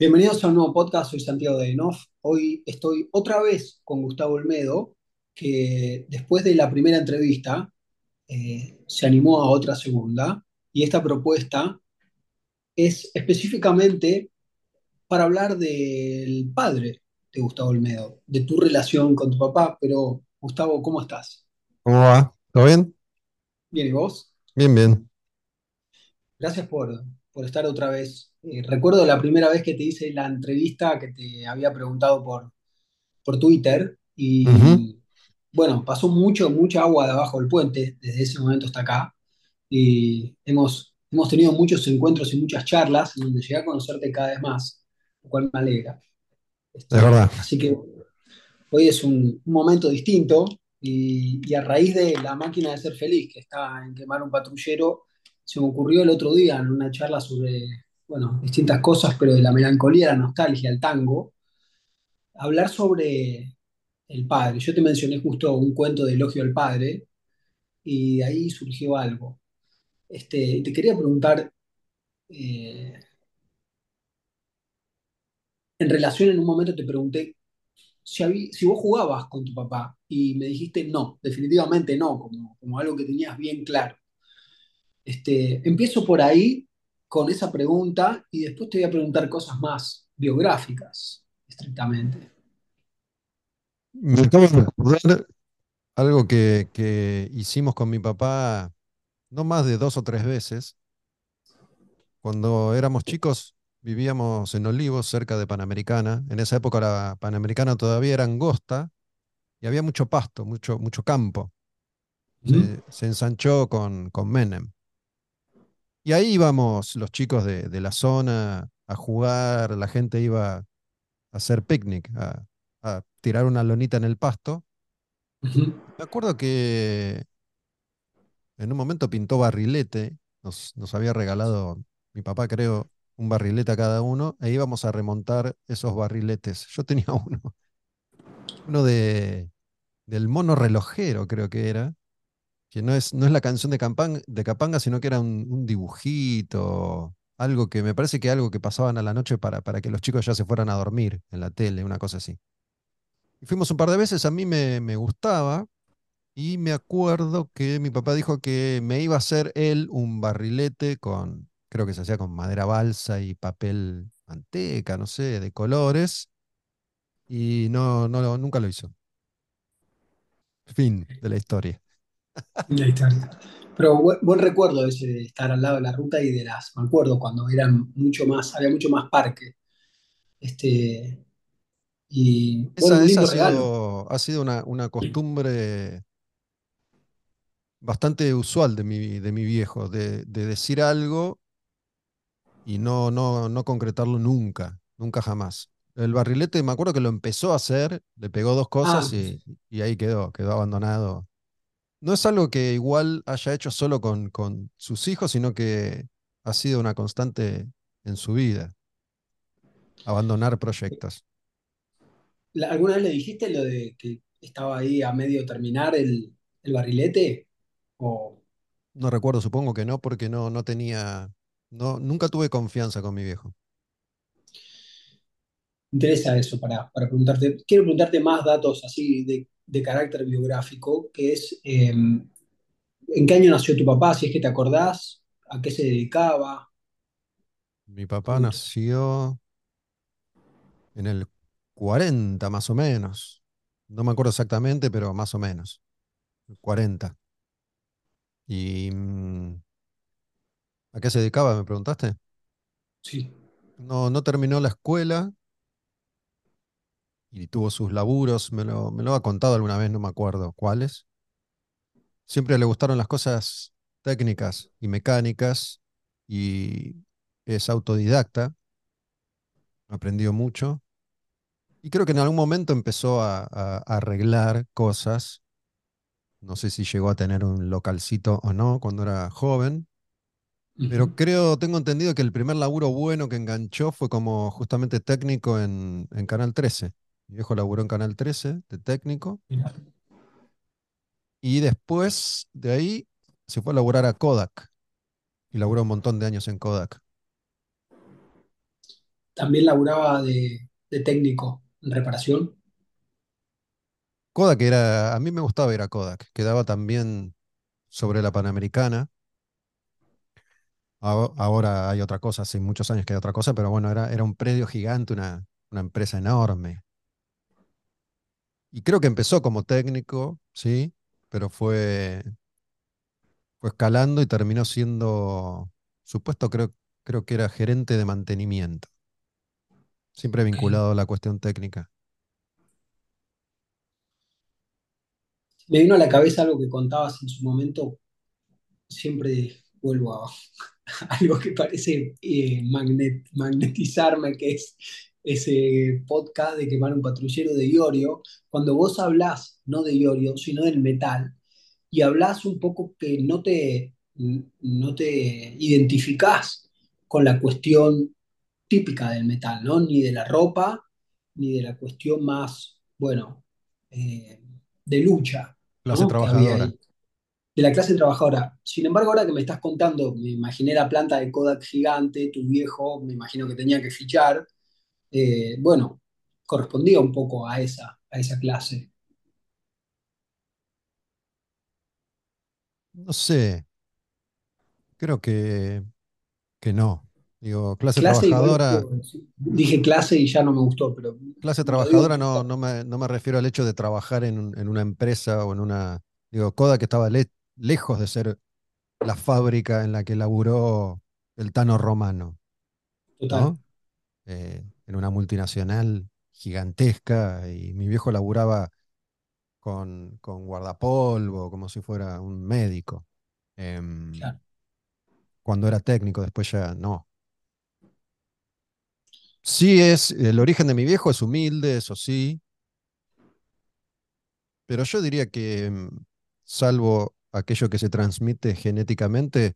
Bienvenidos a un nuevo podcast, soy Santiago de Enoff. Hoy estoy otra vez con Gustavo Olmedo, que después de la primera entrevista eh, se animó a otra segunda, y esta propuesta es específicamente para hablar del padre de Gustavo Olmedo, de tu relación con tu papá, pero Gustavo, ¿cómo estás? ¿Cómo va? ¿Todo bien? Bien, ¿y vos? Bien, bien. Gracias por, por estar otra vez. Eh, recuerdo la primera vez que te hice la entrevista que te había preguntado por por Twitter y bueno, pasó mucho, mucha agua debajo del puente desde ese momento hasta acá y hemos, hemos tenido muchos encuentros y muchas charlas en donde llegué a conocerte cada vez más, lo cual me alegra. Es verdad. Este, así que hoy es un, un momento distinto y, y a raíz de la máquina de ser feliz que está en quemar un patrullero, se me ocurrió el otro día en una charla sobre, bueno, distintas cosas, pero de la melancolía, la nostalgia, el tango, hablar sobre el padre. Yo te mencioné justo un cuento de elogio al padre y de ahí surgió algo. Este, te quería preguntar, eh, en relación, en un momento te pregunté si, habí- si vos jugabas con tu papá y me dijiste no, definitivamente no, como, como algo que tenías bien claro. Este, empiezo por ahí con esa pregunta y después te voy a preguntar cosas más biográficas, estrictamente. Me acabo de recordar algo que, que hicimos con mi papá no más de dos o tres veces. Cuando éramos chicos vivíamos en Olivos, cerca de Panamericana. En esa época la Panamericana todavía era angosta y había mucho pasto, mucho, mucho campo. Se, se ensanchó con, con Menem. Y ahí íbamos los chicos de, de la zona a jugar, la gente iba a hacer picnic, a, a tirar una lonita en el pasto. Me acuerdo que en un momento pintó barrilete, nos, nos había regalado mi papá, creo, un barrilete a cada uno, e íbamos a remontar esos barriletes. Yo tenía uno, uno de, del mono relojero, creo que era, que no es, no es la canción de, Capanga, sino que era un, un dibujito, algo que me parece que algo que pasaban a la noche para, para que los chicos ya se fueran a dormir en la tele, una cosa así. Y fuimos un par de veces, a mí me, me gustaba, Y me acuerdo que mi papá dijo que me iba a hacer él un barrilete con, creo que se hacía con madera balsa y papel manteca, no sé, de colores. Y no, no, nunca lo hizo. Fin de la historia. Pero buen, buen recuerdo ese de estar al lado de la ruta y de las, me acuerdo cuando eran mucho más, había mucho más parque. Este, y Esa, ha sido, ha sido una, una costumbre bastante usual de mi, de mi viejo, de, de decir algo y no, no, no concretarlo nunca, nunca jamás. El barrilete, me acuerdo que lo empezó a hacer, le pegó dos cosas Ah, y, y ahí quedó, quedó abandonado. No es algo que igual haya hecho solo con, con sus hijos, sino que ha sido una constante en su vida, abandonar proyectos. ¿la- ¿alguna vez le dijiste lo de que estaba ahí a medio terminar el, el barrilete? O No recuerdo, supongo que no, porque no, no tenía, no, nunca tuve confianza con mi viejo. interesa eso para, para preguntarte. Quiero preguntarte más datos así de, de carácter biográfico, que es eh, ¿en qué año nació tu papá? Si es que te acordás, ¿a qué se dedicaba? Mi papá nació en el 40 más o menos. No me acuerdo exactamente, pero más o menos. 40. ¿Y mm, a qué se dedicaba? Me preguntaste. Sí. No, no terminó la escuela y tuvo sus laburos. Me lo, me lo ha contado alguna vez, no me acuerdo cuáles. Siempre le gustaron las cosas técnicas y mecánicas y es autodidacta. Aprendió mucho. Y creo que en algún momento empezó a, a- a arreglar cosas. No sé si llegó a tener un localcito o no cuando era joven Pero creo, tengo entendido que el primer laburo bueno que enganchó fue como justamente técnico en, en Canal 13. Mi viejo laburó en Canal 13 de técnico y después de ahí se fue a laburar a Kodak y laburó un montón de años en Kodak. también laburaba de, de técnico en reparación. Kodak era, a mí me gustaba ir a Kodak, quedaba también sobre la Panamericana. Aho- Ahora hay otra cosa, hace muchos años que hay otra cosa, pero bueno, era, era un predio gigante, una, una empresa enorme. Y creo que empezó como técnico, sí, pero fue, fue escalando y terminó siendo, supuesto, creo, creo que era gerente de mantenimiento, siempre vinculado a la cuestión técnica. Me vino a la cabeza algo que contabas en su momento, siempre vuelvo a algo que parece eh, magnet- magnetizarme, que es ese podcast de quemar un patrullero de Iorio, cuando vos hablás no de Iorio, sino del metal, y hablás un poco que no te, no te identificás con la cuestión típica del metal, ¿no? Ni de la ropa, ni de la cuestión más, bueno, eh, de lucha, Clase ¿no? Trabajadora. de la clase trabajadora. Sin embargo, ahora que me estás contando, me imaginé la planta de Kodak gigante, tu viejo, me imagino que tenía que fichar. Eh, bueno, correspondía un poco a esa, a esa clase. No sé, creo que, que no. Digo, clase trabajadora. dije clase y ya no me gustó, pero Clase trabajadora no, no me, no me refiero al hecho de trabajar en, en una empresa o en una... Digo, Kodak estaba le- lejos de ser la fábrica en la que laburó el Tano Romano, total, ¿no? Eh, en una multinacional gigantesca y mi viejo laburaba con, con guardapolvo, como si fuera un médico. Em, claro. cuando era técnico, después ya no. Sí es, el origen de mi viejo es humilde, eso sí, Pero yo diría que, mm, salvo aquello que se transmite genéticamente,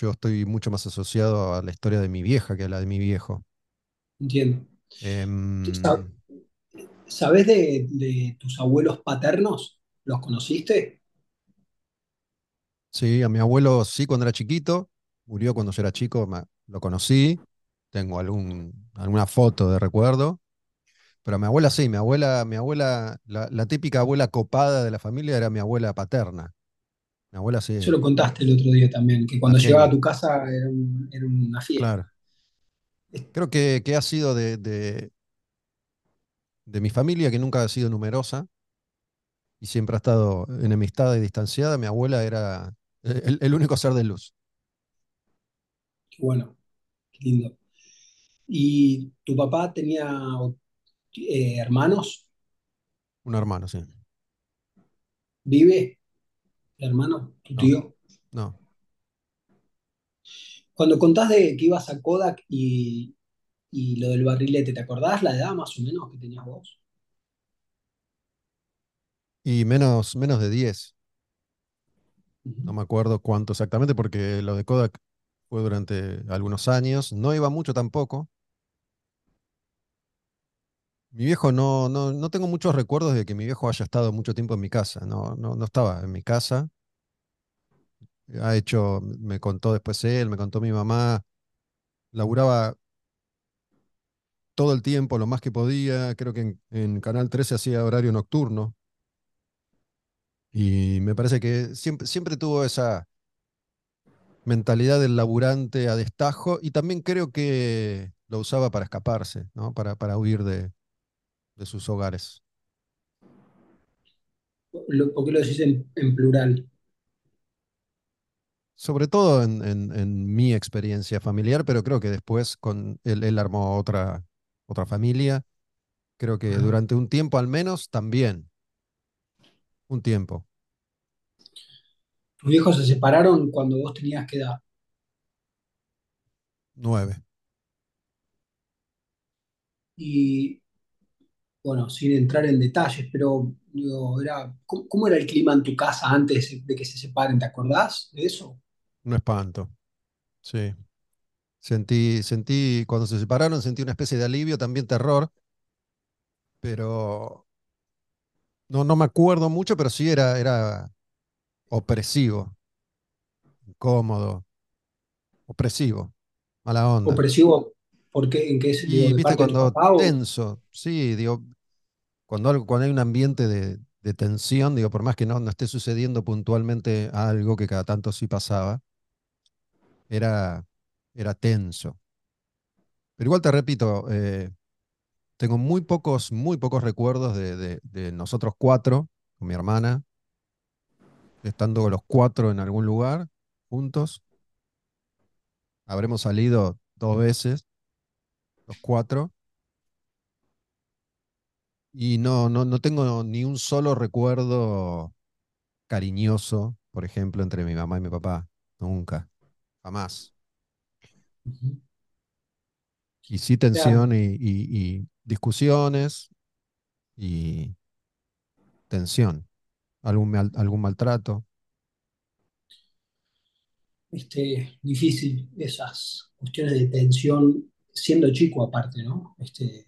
yo estoy mucho más asociado a la historia de mi vieja que a la de mi viejo. Entiendo. ¿Tú sa- Em, ¿Sabés de, de tus abuelos paternos? ¿Los conociste? sí, a mi abuelo sí cuando era chiquito, murió cuando yo era chico, ma- lo conocí, tengo algún, alguna foto de recuerdo, pero a mi abuela sí, mi abuela, mi abuela, la, la típica abuela copada de la familia era mi abuela paterna. Mi abuela Eso sí, lo contaste el otro día también, que cuando llegaba a tu casa era, un- era una fiesta. claro. Creo que, que ha sido de, de, de mi familia, que nunca ha sido numerosa y siempre ha estado enemistada y distanciada, mi abuela era el, el único ser de luz. Qué bueno, qué lindo. ¿Y tu papá tenía eh, hermanos? Un hermano, sí. ¿Vive hermano, tu No, tío? no. Cuando contás de que ibas a Kodak y, y lo del barrilete, ¿te acordás la edad más o menos que tenías vos? Y menos, menos de 10. No me acuerdo cuánto exactamente, porque lo de Kodak fue durante algunos años. No iba mucho tampoco. Mi viejo no, no, no tengo muchos recuerdos de que mi viejo haya estado mucho tiempo en mi casa. No, no, no estaba en mi casa. Ha hecho, me contó después él, me contó mi mamá. Laburaba todo el tiempo, lo más que podía. Creo que en, Canal 13 hacía horario nocturno. Y me parece que siempre, siempre tuvo esa mentalidad del laburante a destajo y también creo que lo usaba para escaparse, ¿no? Para, para huir de, de sus hogares. ¿Por qué lo decís en, en plural? Sobre todo en, en- en mi experiencia familiar, pero creo que después con él, él armó otra, otra familia. Creo que durante un tiempo al menos también, un tiempo, Tus viejos se separaron cuando vos tenías que edad. nueve. Y bueno, sin entrar en detalles, pero digo, era, ¿cómo, cómo era el clima en tu casa antes de que se separen? ¿Te acordás de eso? Un espanto, sí. Sentí, sentí, cuando se separaron, sentí una especie de alivio, también terror, pero no, no me acuerdo mucho, pero sí era, era opresivo, incómodo, opresivo, mala onda. Opresivo. ¿Por qué? ¿En qué es, Y viste cuando tenso, sí, digo, cuando, algo- cuando hay un ambiente de, de tensión, digo, por más que no, no esté sucediendo puntualmente algo que cada tanto sí pasaba, era, era tenso. Pero igual te repito, eh, tengo muy pocos, muy pocos recuerdos de, de- de nosotros cuatro, con mi hermana, estando los cuatro en algún lugar, juntos. Habremos salido dos veces, los cuatro, y no, no, no tengo ni un solo recuerdo cariñoso, por ejemplo, entre mi mamá y mi papá. Nunca, jamás. Ujú. Y sí Claro, tensión y, y- y discusiones y tensión, algún, mal- algún maltrato. este, difícil esas cuestiones de tensión, siendo chico aparte, ¿no? Este,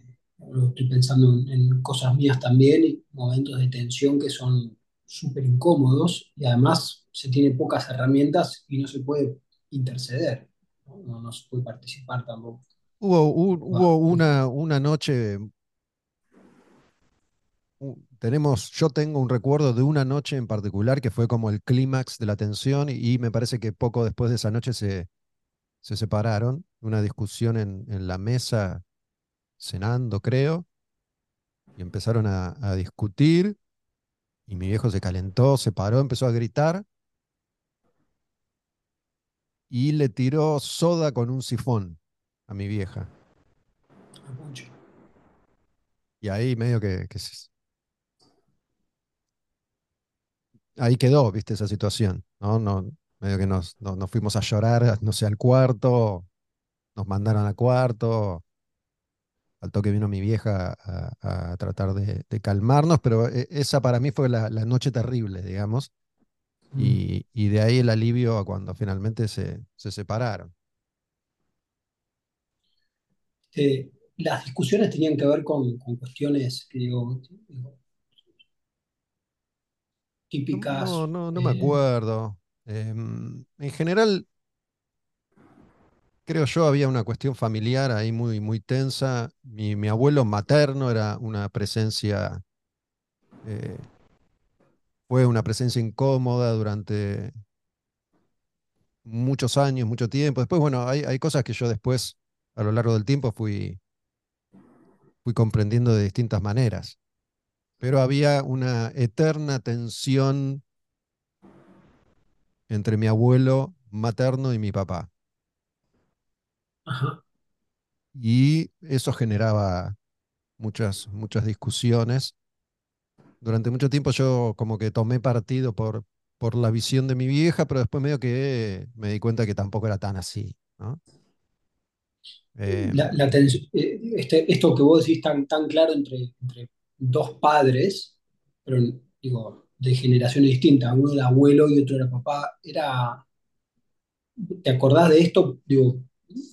estoy pensando en, en cosas mías también y momentos de tensión que son súper incómodos y además se tiene pocas herramientas y no se puede interceder, ¿no? No, no se puede participar tampoco. Hubo, una, una noche, tenemos, yo tengo un recuerdo de una noche en particular que fue como el clímax de la tensión y, y me parece que poco después de esa noche se, se separaron, una discusión en, en la mesa, cenando creo, y empezaron a, a discutir y mi viejo se calentó, se paró, empezó a gritar y le tiró soda con un sifón a mi vieja. mucho. Y ahí medio que, que se- ahí quedó, viste, esa situación, ¿no? No, medio que nos, no- nos fuimos a llorar, no sé, al cuarto, nos mandaron al cuarto, al toque vino mi vieja a, a tratar de, de calmarnos, pero eh, esa para mí fue la, la noche terrible, digamos, Mm. y, y de ahí el alivio a cuando finalmente se, se separaron. Las discusiones tenían que ver con, con cuestiones que digo, digo, No, no, típicas. no, no me eh, acuerdo. Em, en general, creo yo, había una cuestión familiar ahí muy, muy tensa. Mi, abuelo materno era una presencia, eh, fue una presencia incómoda durante muchos años, mucho tiempo. Después, bueno, hay, hay cosas que yo después, a lo largo del tiempo, fui, fui comprendiendo de distintas maneras. Pero había una eterna tensión entre mi abuelo materno y mi papá. ajá. Y eso generaba muchas, muchas discusiones. Durante mucho tiempo yo como que tomé partido por, por la visión de mi vieja, pero después medio que me di cuenta que tampoco era tan así, ¿no? la, eh, este, esto que vos decís tan, tan claro entre, entre dos padres, pero digo, de generaciones distintas, uno era abuelo y otro era papá, era, ¿te acordás de esto? Digo,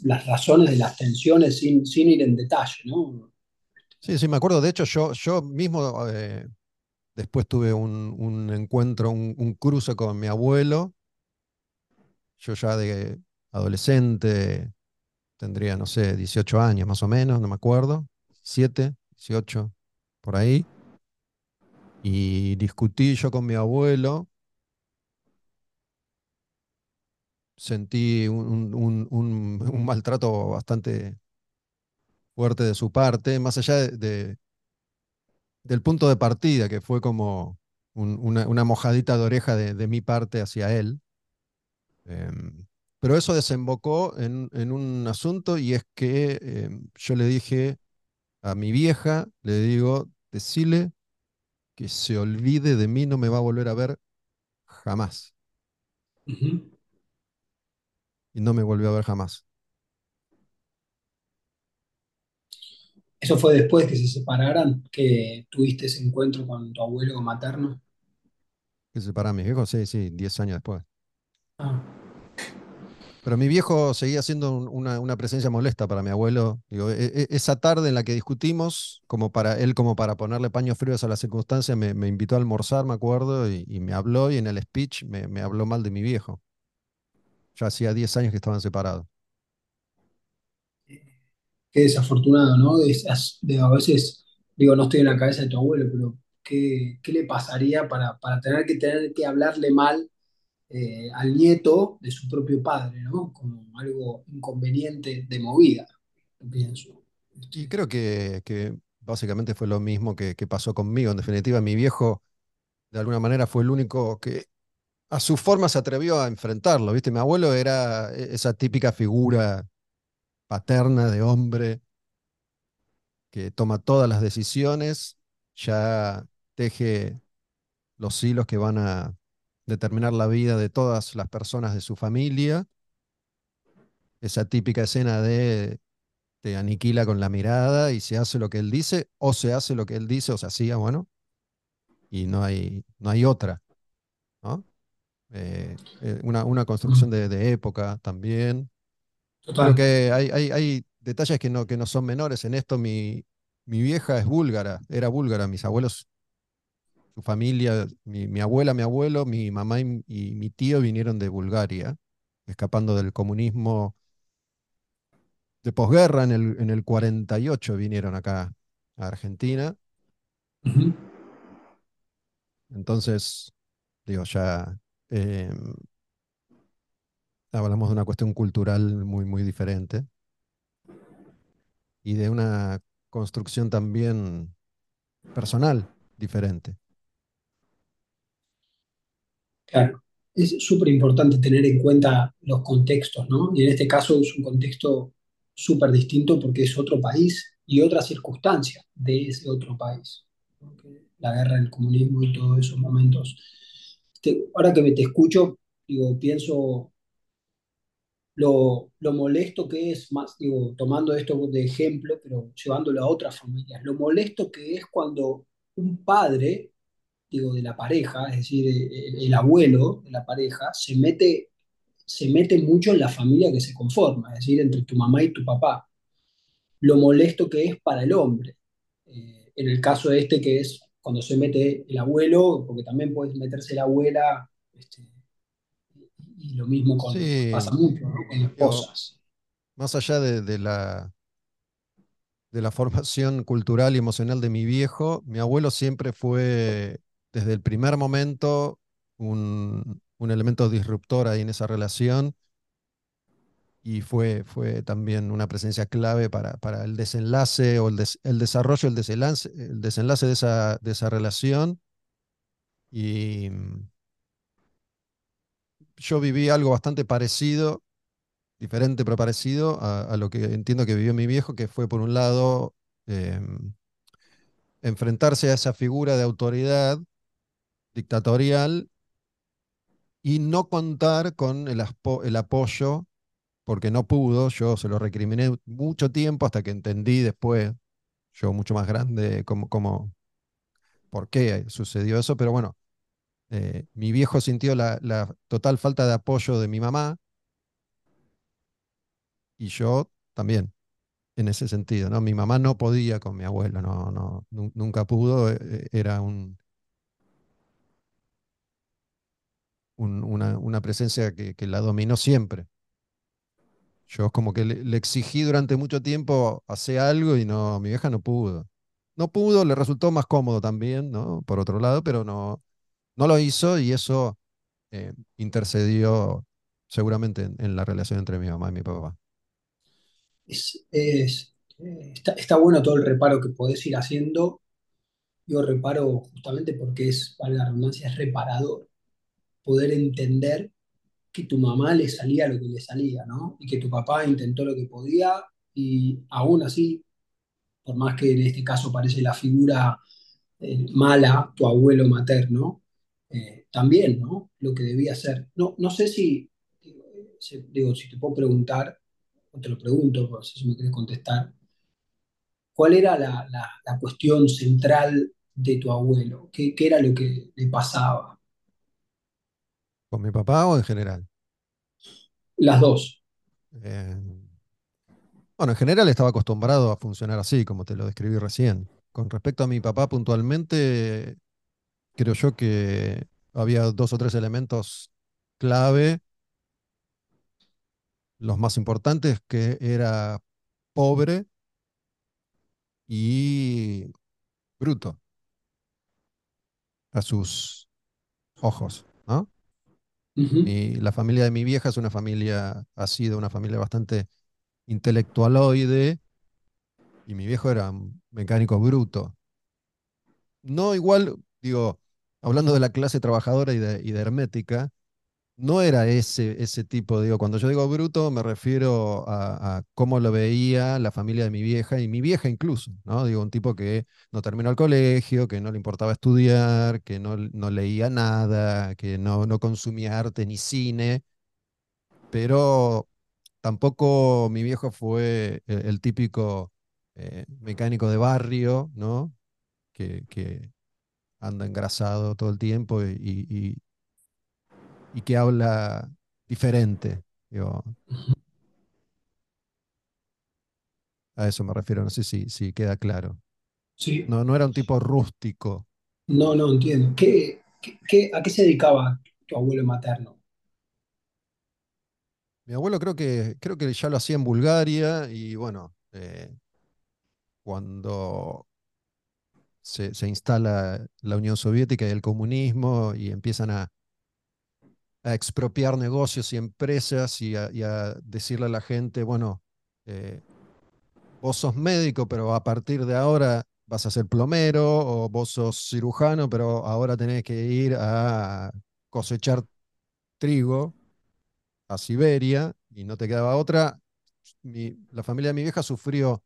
las razones de las tensiones sin, sin ir en detalle, ¿no? sí, sí, me acuerdo. De hecho, yo, yo mismo eh, después tuve un, un encuentro, un, un cruce con mi abuelo. Yo ya de adolescente tendría, no sé, 18 años más o menos, no me acuerdo. siete 18 por ahí. Y discutí yo con mi abuelo sentí un, un- un- maltrato bastante fuerte de su parte, más allá de, de- del punto de partida, que fue como un- una, una mojadita de oreja de, de mi parte hacia él. Em, pero eso desembocó en, en un asunto y es que em, yo le dije a mi vieja, le digo, decile que se olvide de mí, no me va a volver a ver jamás. Y no me volvió a ver jamás. Eso fue después que se separaran, que tuviste ese encuentro con tu abuelo materno. Que se para mis viejos, sí, sí, 10 años después. Ah, Pero mi viejo seguía siendo un- una, una presencia molesta para mi abuelo. E- e- esa tarde en la que discutimos, como para él, como para ponerle paños fríos a la circunstancia, me, invitó a almorzar, me acuerdo, y, me habló, y en el speech me, habló mal de mi viejo. Ya hacía 10 años que estaban separados. Qué desafortunado, ¿no? De a veces, digo, no estoy en la cabeza de tu abuelo, pero ¿qué, qué le pasaría para, para tener que tener que hablarle mal eh, al nieto de su propio padre, ¿no? Como algo inconveniente de movida, pienso. Y creo que, que básicamente fue lo mismo que, que pasó conmigo. En definitiva, mi viejo de alguna manera fue el único que a su forma se atrevió a enfrentarlo, ¿viste? Mi abuelo era e- esa típica figura paterna de hombre que toma todas las decisiones, ya teje los hilos que van a determinar la vida de todas las personas de su familia. Esa típica escena de te aniquila con la mirada y se hace lo que él dice, o se hace lo que él dice, o se hacía, bueno, y no hay, no hay otra, ¿no? Eh, eh, una, una construcción de, de época también. Creo total. que hay, hay, hay detalles que no, que no son menores en esto. Mi, mi vieja es búlgara, era búlgara, mis abuelos, su familia, mi, mi abuela, mi abuelo, mi mamá y, y mi tío vinieron de Bulgaria, escapando del comunismo de posguerra en el, en el 48 vinieron acá a Argentina. Entonces, digo, ya eh, hablamos de una cuestión cultural muy, muy diferente y de una construcción también personal diferente. Claro, es súper importante tener en cuenta los contextos, ¿no? Y en este caso es un contexto súper distinto porque es otro país y otras circunstancias de ese otro país. La guerra, el comunismo y todos esos momentos. Este, ahora que me te escucho, digo, pienso lo, lo molesto que es, más, digo, tomando esto de ejemplo, pero llevándolo a otras familias, lo molesto que es cuando un padre digo, de la pareja, es decir, el, el abuelo de la pareja, se mete, se mete mucho en la familia que se conforma, es decir, entre tu mamá y tu papá. Lo molesto que es para el hombre. Eh, en el caso de este, que es cuando se mete el abuelo, porque también puede meterse la abuela, este, y lo mismo con, pasa mucho, ¿no? Con digo, esposas. más allá de, de la, de la formación cultural y emocional de mi viejo, mi abuelo siempre fue, desde el primer momento, un, un elemento disruptor ahí en esa relación y fue, fue también una presencia clave para, para el desenlace o el, des- el desarrollo, el desenlace, el desenlace de esa, de esa relación. Y mm, yo viví algo bastante parecido, diferente pero parecido a, lo que entiendo que vivió mi viejo, que fue por un lado em, enfrentarse a esa figura de autoridad dictatorial y no contar con el, apoyo, porque no pudo, yo se lo recriminé mucho tiempo hasta que entendí después, yo mucho más grande, cómo, cómo, por qué sucedió eso, pero bueno, eh, mi viejo sintió la, la total falta de apoyo de mi mamá y yo también. En ese sentido, ¿no? Mi mamá no podía con mi abuelo, no, no, nu- nunca pudo, eh, eh, era un, un- una, presencia que, la dominó siempre. Yo como que le, exigí durante mucho tiempo hacer algo y no, mi vieja no pudo. No pudo, le resultó más cómodo también, ¿no? Por otro lado, pero no, no lo hizo y eso eh, intercedió seguramente en, la relación entre mi mamá y mi papá. Es, es, eh, está, está bueno todo el reparo que podés ir haciendo. Yo reparo justamente porque es, para la redundancia, es reparador poder entender que tu mamá le salía lo que le salía, ¿no? Y que tu papá intentó lo que podía y aún así, por más que en este caso parece la figura eh, mala, tu abuelo materno, eh, también, ¿no? Lo que debía hacer. No, no sé si, digo, eh, si- te puedo preguntar, o te lo pregunto, no sé si me quieres contestar, ¿cuál era la, la- cuestión central de tu abuelo? ¿Qué, qué era lo que le pasaba? ¿Con mi papá o en general? Las dos. Eh, bueno, en general estaba acostumbrado a funcionar así, como te lo describí recién. Con respecto a mi papá puntualmente, creo yo que había dos o tres elementos clave, los más importantes, que era pobre, y bruto a sus ojos, Mi- la familia de mi vieja es una familia, ha sido una familia bastante intelectualoide y mi viejo era un mecánico bruto. No igual, digo, hablando de la clase trabajadora y de, y de hermética, no era ese, ese tipo, digo, cuando yo digo bruto me refiero a, cómo lo veía la familia de mi vieja y mi vieja incluso, ¿no? Digo, un tipo que no terminó el colegio, que no le importaba estudiar, que no, no leía nada, que no, no consumía arte ni cine, pero tampoco mi viejo fue el, el típico eh, mecánico de barrio, ¿no? Que, anda engrasado todo el tiempo y- y que habla diferente. Digo, a eso me refiero, no sé si, si queda claro. Sí, No, no era un tipo rústico. no, no entiendo. ¿Qué, qué- qué- a qué se dedicaba tu abuelo materno? Mi abuelo creo que, creo que ya lo hacía en Bulgaria y bueno, eh, cuando se, se instala la Unión Soviética y el comunismo y empiezan a, a expropiar negocios y empresas y a, decirle a la gente, bueno, eh, vos sos médico, pero a partir de ahora vas a ser plomero, o vos sos cirujano, pero ahora tenés que ir a cosechar trigo a Siberia y no te quedaba otra. Mi- la familia de mi vieja sufrió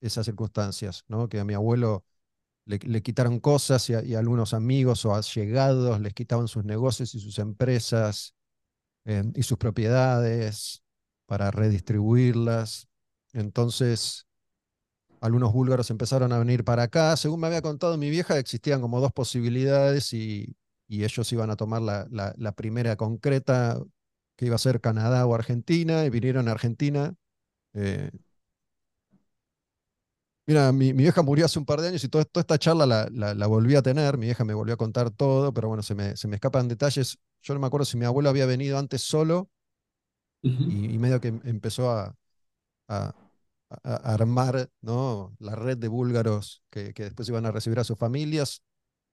esas circunstancias, ¿no? Que a mi abuelo le, quitaron cosas y a, algunos amigos o allegados les quitaban sus negocios y sus empresas y sus propiedades para redistribuirlas. Entonces, algunos búlgaros empezaron a venir para acá. Según me había contado mi vieja, existían como dos posibilidades y, y ellos iban a tomar la, la- la primera concreta, que iba a ser Canadá o Argentina, y vinieron a Argentina. Eh, mira, mi, mi vieja murió hace un par de años y toda esta charla la, la- la volví a tener. Mi vieja me volvió a contar todo, pero bueno, se me, se me escapan detalles. Yo no me acuerdo si mi abuelo había venido antes solo y, y medio que em- empezó a, a- a- a armar ¿no? la red de búlgaros que, que después iban a recibir a sus familias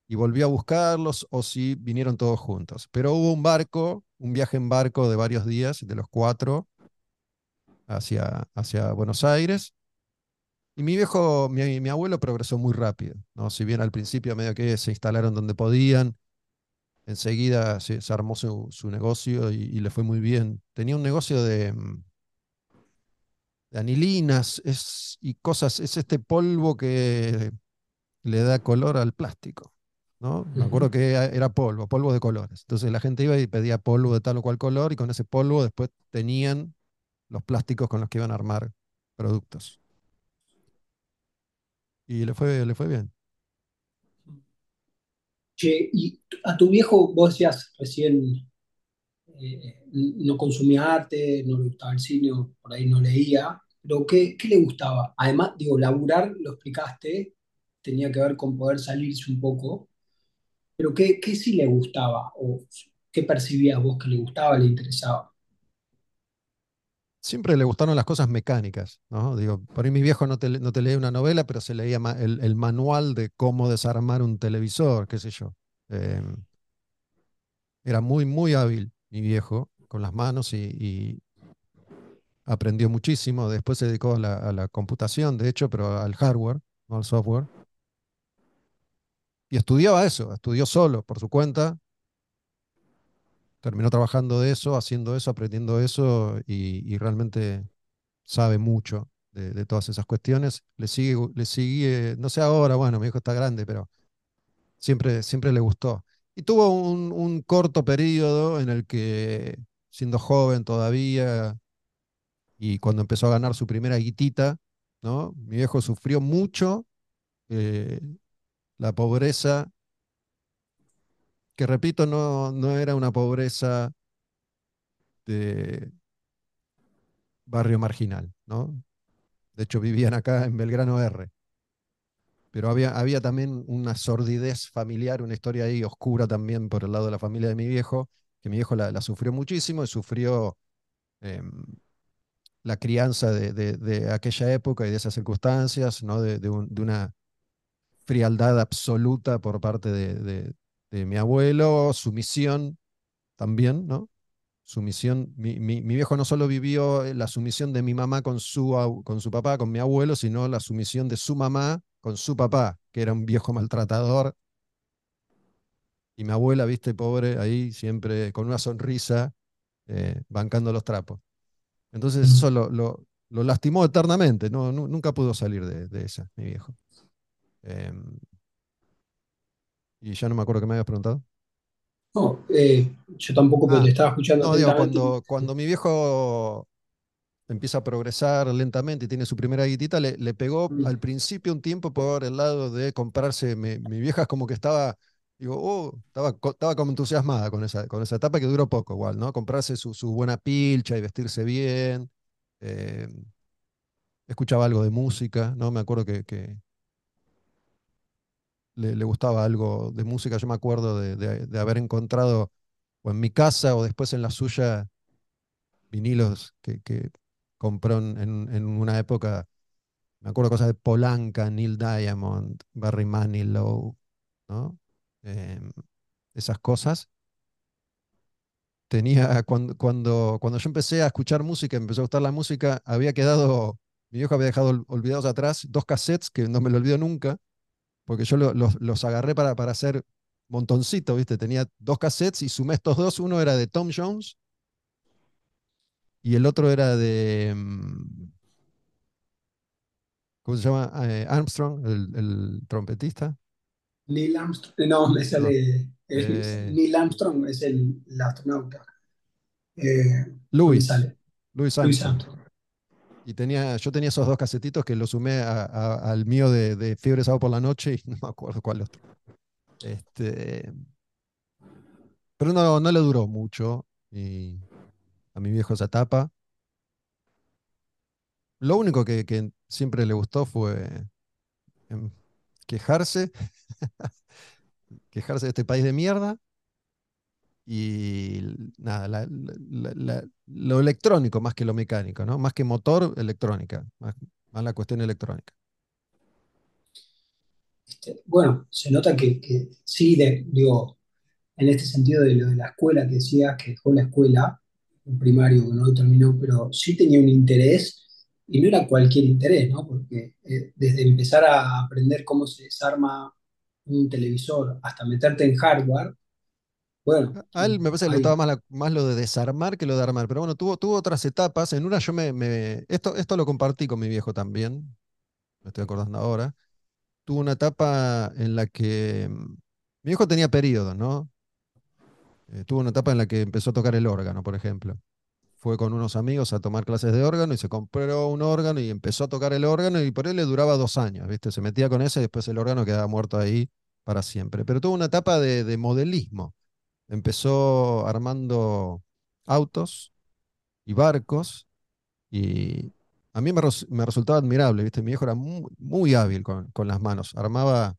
y volvió a buscarlos o si vinieron todos juntos. Pero hubo un barco, un viaje en barco de varios días, de los cuatro, hacia, hacia Buenos Aires. Y mi viejo, mi, mi abuelo progresó muy rápido, ¿no? Si bien al principio medio que se instalaron donde podían, enseguida se, se armó su, su negocio y, y le fue muy bien. Tenía un negocio de, mm, de anilinas es, y cosas, es este polvo que le da color al plástico, ¿no? Me acuerdo que era era polvo, polvo de colores. Entonces la gente iba y pedía polvo de tal o cual color y con ese polvo después tenían los plásticos con los que iban a armar productos. Y le fue, le fue bien. Che, y a tu viejo, vos decías recién, eh, no consumía arte, no le gustaba el cine, por ahí no leía, pero ¿qué, qué le gustaba? Además, digo, laburar, lo explicaste, tenía que ver con poder salirse un poco, pero ¿qué, qué sí le gustaba? ¿O qué percibías vos que le gustaba, le interesaba? Siempre le gustaron las cosas mecánicas, ¿no? Digo, por ahí mi viejo no te, no te leía una novela, pero se leía el, el manual de cómo desarmar un televisor, qué sé yo. Eh, era muy, muy hábil mi viejo con las manos y, aprendió muchísimo. Después se dedicó a la computación, de hecho, pero al hardware, no al software. Y estudiaba eso, estudió solo, por su cuenta. Terminó trabajando de eso, haciendo eso, aprendiendo eso y, realmente sabe mucho de, todas esas cuestiones. Le sigue, gu- le sigue, no sé ahora, bueno, mi hijo está grande, pero siempre, siempre le gustó. Y tuvo un, un corto periodo en el que, siendo joven todavía, y cuando empezó a ganar su primera guitita, ¿no? Mi viejo sufrió mucho eh, la pobreza, que repito, no, no era una pobreza de barrio marginal, ¿no? De hecho, vivían acá en Belgrano R. Pero había, había también una sordidez familiar, una historia ahí oscura también por el lado de la familia de mi viejo, que mi viejo la, sufrió muchísimo y sufrió eh, la crianza de, de- aquella época y de esas circunstancias, ¿no? De, de una frialdad absoluta por parte de, de- mi abuelo, sumisión también, ¿no? Sumisión, mi, mi- mi viejo no solo vivió eh, la sumisión de mi mamá con su, con su papá, con mi abuelo, sino la sumisión de su mamá con su papá, que era un viejo maltratador. Y mi abuela, viste, pobre, ahí siempre con una sonrisa, eh, bancando los trapos. Entonces eso lo, lo- lo lastimó eternamente, no, nu- nunca pudo salir de, de esa, mi viejo. Em, y ya no me acuerdo qué me habías preguntado. No, eh, yo tampoco, pero te Ah, estaba escuchando no, digo, cuando, cuando mi viejo empieza a progresar lentamente y tiene su primera guitita, le, le pegó Mm, al principio un tiempo por el lado de comprarse, mi, mi vieja es como que estaba, digo, oh, estaba, estaba como entusiasmada con esa, con esa etapa que duró poco igual, ¿no? Comprarse su, su buena pilcha y vestirse bien. eh, escuchaba algo de música, ¿no? Me acuerdo que, que le, gustaba algo de música, yo me acuerdo de, de- haber encontrado o en mi casa o después en la suya vinilos que, compró en, en- una época, me acuerdo cosas de Polanca, Neil Diamond, Barry Manilow, ¿no? Em, esas cosas. Tenía, cuando, cuando, cuando yo empecé a escuchar música, empezó a gustar la música, había quedado, mi viejo había dejado ol- olvidados atrás dos cassettes que no me lo olvido nunca, porque yo lo- los, los agarré para, para hacer montoncito, ¿viste? Tenía dos cassettes y sumé estos dos, uno era de Tom Jones y el otro era de, mm, ¿cómo se llama? Eh, Armstrong, el, el trompetista. Neil Armstrong, eh, no, No, sale. es- eh, Neil Armstrong es el, el astronauta. Eh. Louis Louis Armstrong. Y tenía, yo tenía esos dos casetitos que los sumé al mío de, de Fiebre Sábado por la Noche y no me acuerdo cuál otro. Este, pero no, no le duró mucho y a mi viejo esa etapa. Lo único que, que siempre le gustó fue em, quejarse, quejarse de este país de mierda y nada, lo electrónico más que lo mecánico, ¿no? Más que motor, electrónica, más, la cuestión electrónica. Este, bueno, se nota que, sí, de- digo, en este sentido de lo de la escuela que decías, que dejó la escuela, un primario que no terminó, pero sí tenía un interés y no era cualquier interés, ¿no? Porque eh, desde empezar a aprender cómo se desarma un televisor hasta meterte en hardware, bueno, A él me parece que le gustaba más, la- más lo de desarmar que lo de armar, pero bueno, tuvo, tuvo otras etapas. En una yo me, me- esto, esto lo compartí con mi viejo también, me estoy acordando ahora. Tuvo una etapa en la que mm, mi viejo tenía periodos, ¿no? Eh, tuvo una etapa en la que empezó a tocar el órgano, por ejemplo. Fue con unos amigos a tomar clases de órgano y se compró un órgano y empezó a tocar el órgano y por él le duraba dos años, ¿viste? Se metía con ese y después el órgano quedaba muerto ahí para siempre. Pero tuvo una etapa de, de modelismo. Empezó armando autos y barcos y a mí me, res- me resultaba admirable, ¿viste? Mi viejo era muy, hábil con, con las manos. Armaba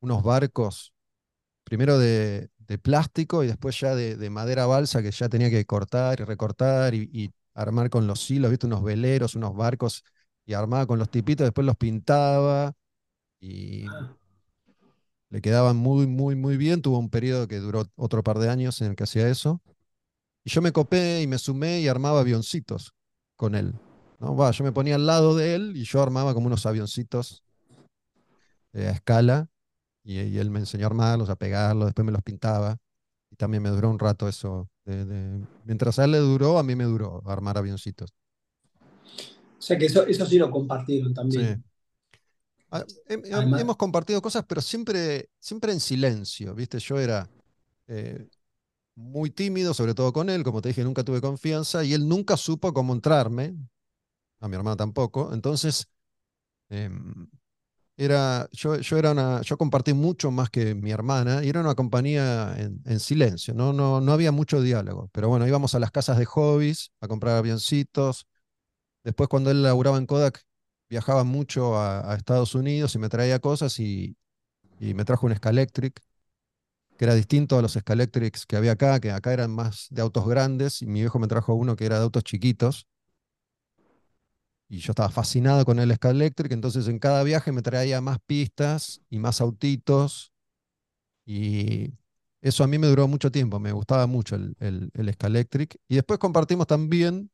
unos barcos primero de, de plástico y después ya de, de madera balsa que ya tenía que cortar y recortar y, y armar con los hilos, ¿viste? Unos veleros, unos barcos y armaba con los tipitos, después los pintaba y ah, le quedaban muy, muy, muy bien. Tuvo un periodo que duró otro par de años en el que hacía eso. Y yo me copé y me sumé y armaba avioncitos con él. ¿no? Va, yo me ponía al lado de él y yo armaba como unos avioncitos eh, a escala y, y él me enseñó a armarlos, a pegarlos, después me los pintaba. Y también me duró un rato eso. de- de- Mientras a él le duró, a mí me duró armar avioncitos. o sea que eso, eso sí lo compartieron Sí. también. Hem- Además, hemos compartido cosas, pero siempre, siempre en silencio, ¿viste? Yo era eh, muy tímido, sobre todo con él, como te dije, nunca tuve confianza y él nunca supo cómo entrarme, a mi hermana tampoco. Entonces, em, era, yo, yo, era una, yo compartí mucho más que mi hermana y era una compañía en, en silencio, ¿no? No, no había mucho diálogo. Pero bueno, íbamos a las casas de hobbies a comprar avioncitos. Después, cuando él laburaba en Kodak, viajaba mucho a, Estados Unidos y me traía cosas y, me trajo un Scalectric, que era distinto a los Scalectrics que había acá, que acá eran más de autos grandes y mi viejo me trajo uno que era de autos chiquitos. y yo estaba fascinado con el ska electric, entonces en cada viaje me traía más pistas y más autitos y eso a mí me duró mucho tiempo, me gustaba mucho el, el, electric y después compartimos también,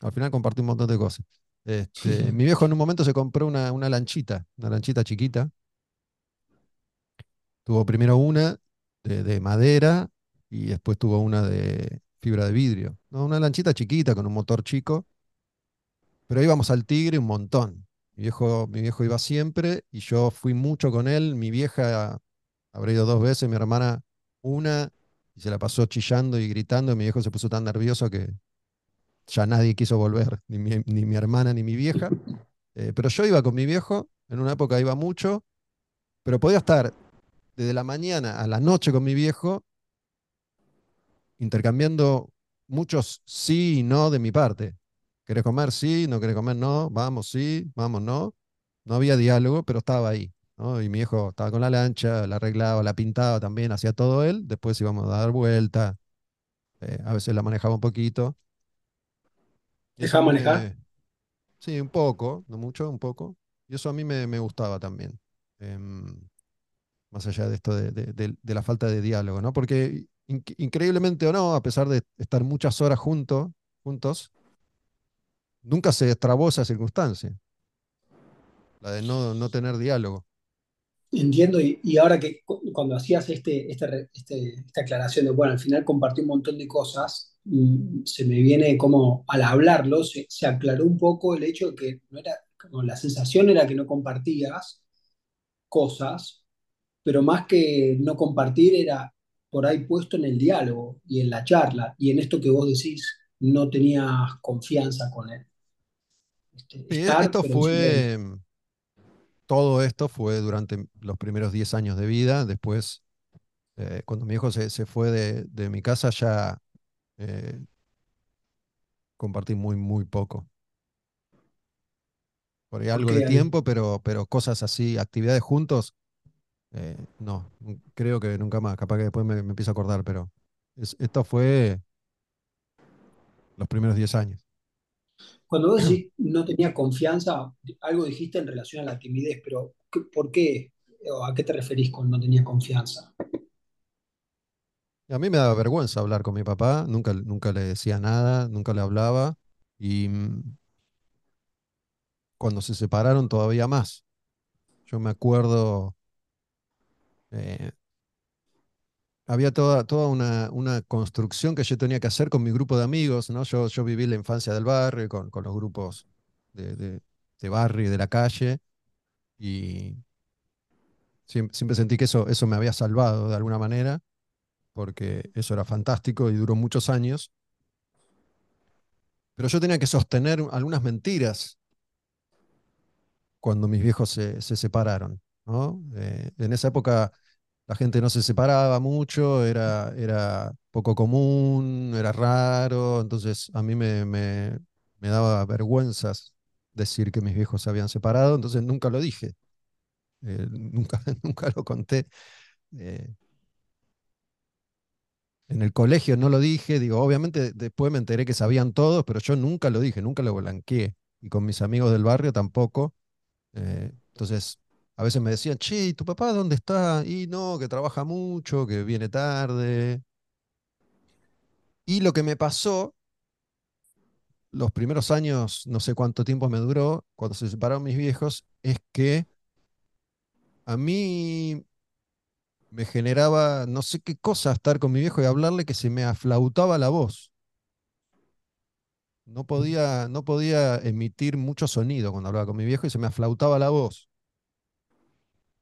al final compartimos un montón de cosas. Este, mi viejo en un momento se compró una, una lanchita, una lanchita chiquita. Tuvo primero una de, de madera y después tuvo una de fibra de vidrio. ¿no? Una lanchita chiquita con un motor chico pero íbamos al Tigre un montón. Mi viejo, mi viejo iba siempre y yo fui mucho con él. Mi vieja habrá ido dos veces, mi hermana una, y se la pasó chillando y gritando. Y mi viejo se puso tan nervioso que ya nadie quiso volver, ni mi, ni mi hermana ni mi vieja. Eh, pero yo iba con mi viejo, en una época iba mucho, pero podía estar desde la mañana a la noche con mi viejo, intercambiando muchos sí y no de mi parte. ¿Querés comer? Sí, no querés comer, no, vamos, sí, vamos, no. No había diálogo, pero estaba ahí. ¿no? Y mi hijo estaba con la lancha, la arreglaba, la pintaba también, hacía todo él. Después íbamos a dar vuelta, eh, a veces la manejaba un poquito. ¿Dejaba manejar? me, sí, un poco, no mucho, un poco. Y eso a mí me, me gustaba también. Em, más allá de esto de, de- de- de la falta de diálogo, ¿no? Porque in- increíblemente o no, a pesar de estar muchas horas juntos, juntos, nunca se destrabó esa circunstancia. la de no, no tener diálogo. Entiendo, y, y ahora que cu- cuando hacías este, este este- esta aclaración de, bueno, al final compartí un montón de cosas, se me viene como al hablarlo, se, se aclaró un poco el hecho de que no era, como la sensación era que no compartías cosas, pero más que no compartir era por ahí puesto en el diálogo y en la charla, y en esto que vos decís, no tenías confianza con él. Este, Sí, estar, esto fue, todo esto fue durante los primeros 10 años de vida. Después, eh, cuando mi hijo se, se fue de, de mi casa, ya eh, compartí muy, muy poco. Por ahí ¿Por algo de tiempo, pero, pero cosas así, actividades juntos, eh, no, creo que nunca más. Capaz que después me, me empiezo a acordar, pero es- esto fue los primeros 10 años. Cuando vos decís no tenía confianza, algo dijiste en relación a la timidez, pero ¿qué- ¿por qué? ¿O ¿A qué te referís con no tenía confianza? A mí me daba vergüenza hablar con mi papá, nunca, nunca le decía nada, nunca le hablaba. Y mm, cuando se separaron todavía más. Yo me acuerdo, eh, había toda, toda una, una construcción que yo tenía que hacer con mi grupo de amigos, ¿no? Yo, yo viví la infancia del barrio con, con los grupos de, de, de barrio y de la calle y siempre, siempre sentí que eso, eso me había salvado de alguna manera, porque eso era fantástico y duró muchos años. Pero yo tenía que sostener algunas mentiras cuando mis viejos se, se separaron, ¿no? Eh, en esa época la gente no se separaba mucho, era, era poco común, era raro, entonces a mí me, me, me daba vergüenzas decir que mis viejos se habían separado, entonces nunca lo dije, eh, nunca, nunca lo conté. eh, en el colegio no lo dije, digo, obviamente después me enteré que sabían todos, pero yo nunca lo dije, nunca lo blanqueé. Y con mis amigos del barrio tampoco. Eh, entonces, a veces me decían, che, ¿y tu papá dónde está? Y no, que trabaja mucho, que viene tarde. Y lo que me pasó, los primeros años, no sé cuánto tiempo me duró, cuando se separaron mis viejos, es que a mí me generaba no sé qué cosa estar con mi viejo y hablarle que se me aflautaba la voz. No podía, no podía emitir mucho sonido cuando hablaba con mi viejo y se me aflautaba la voz.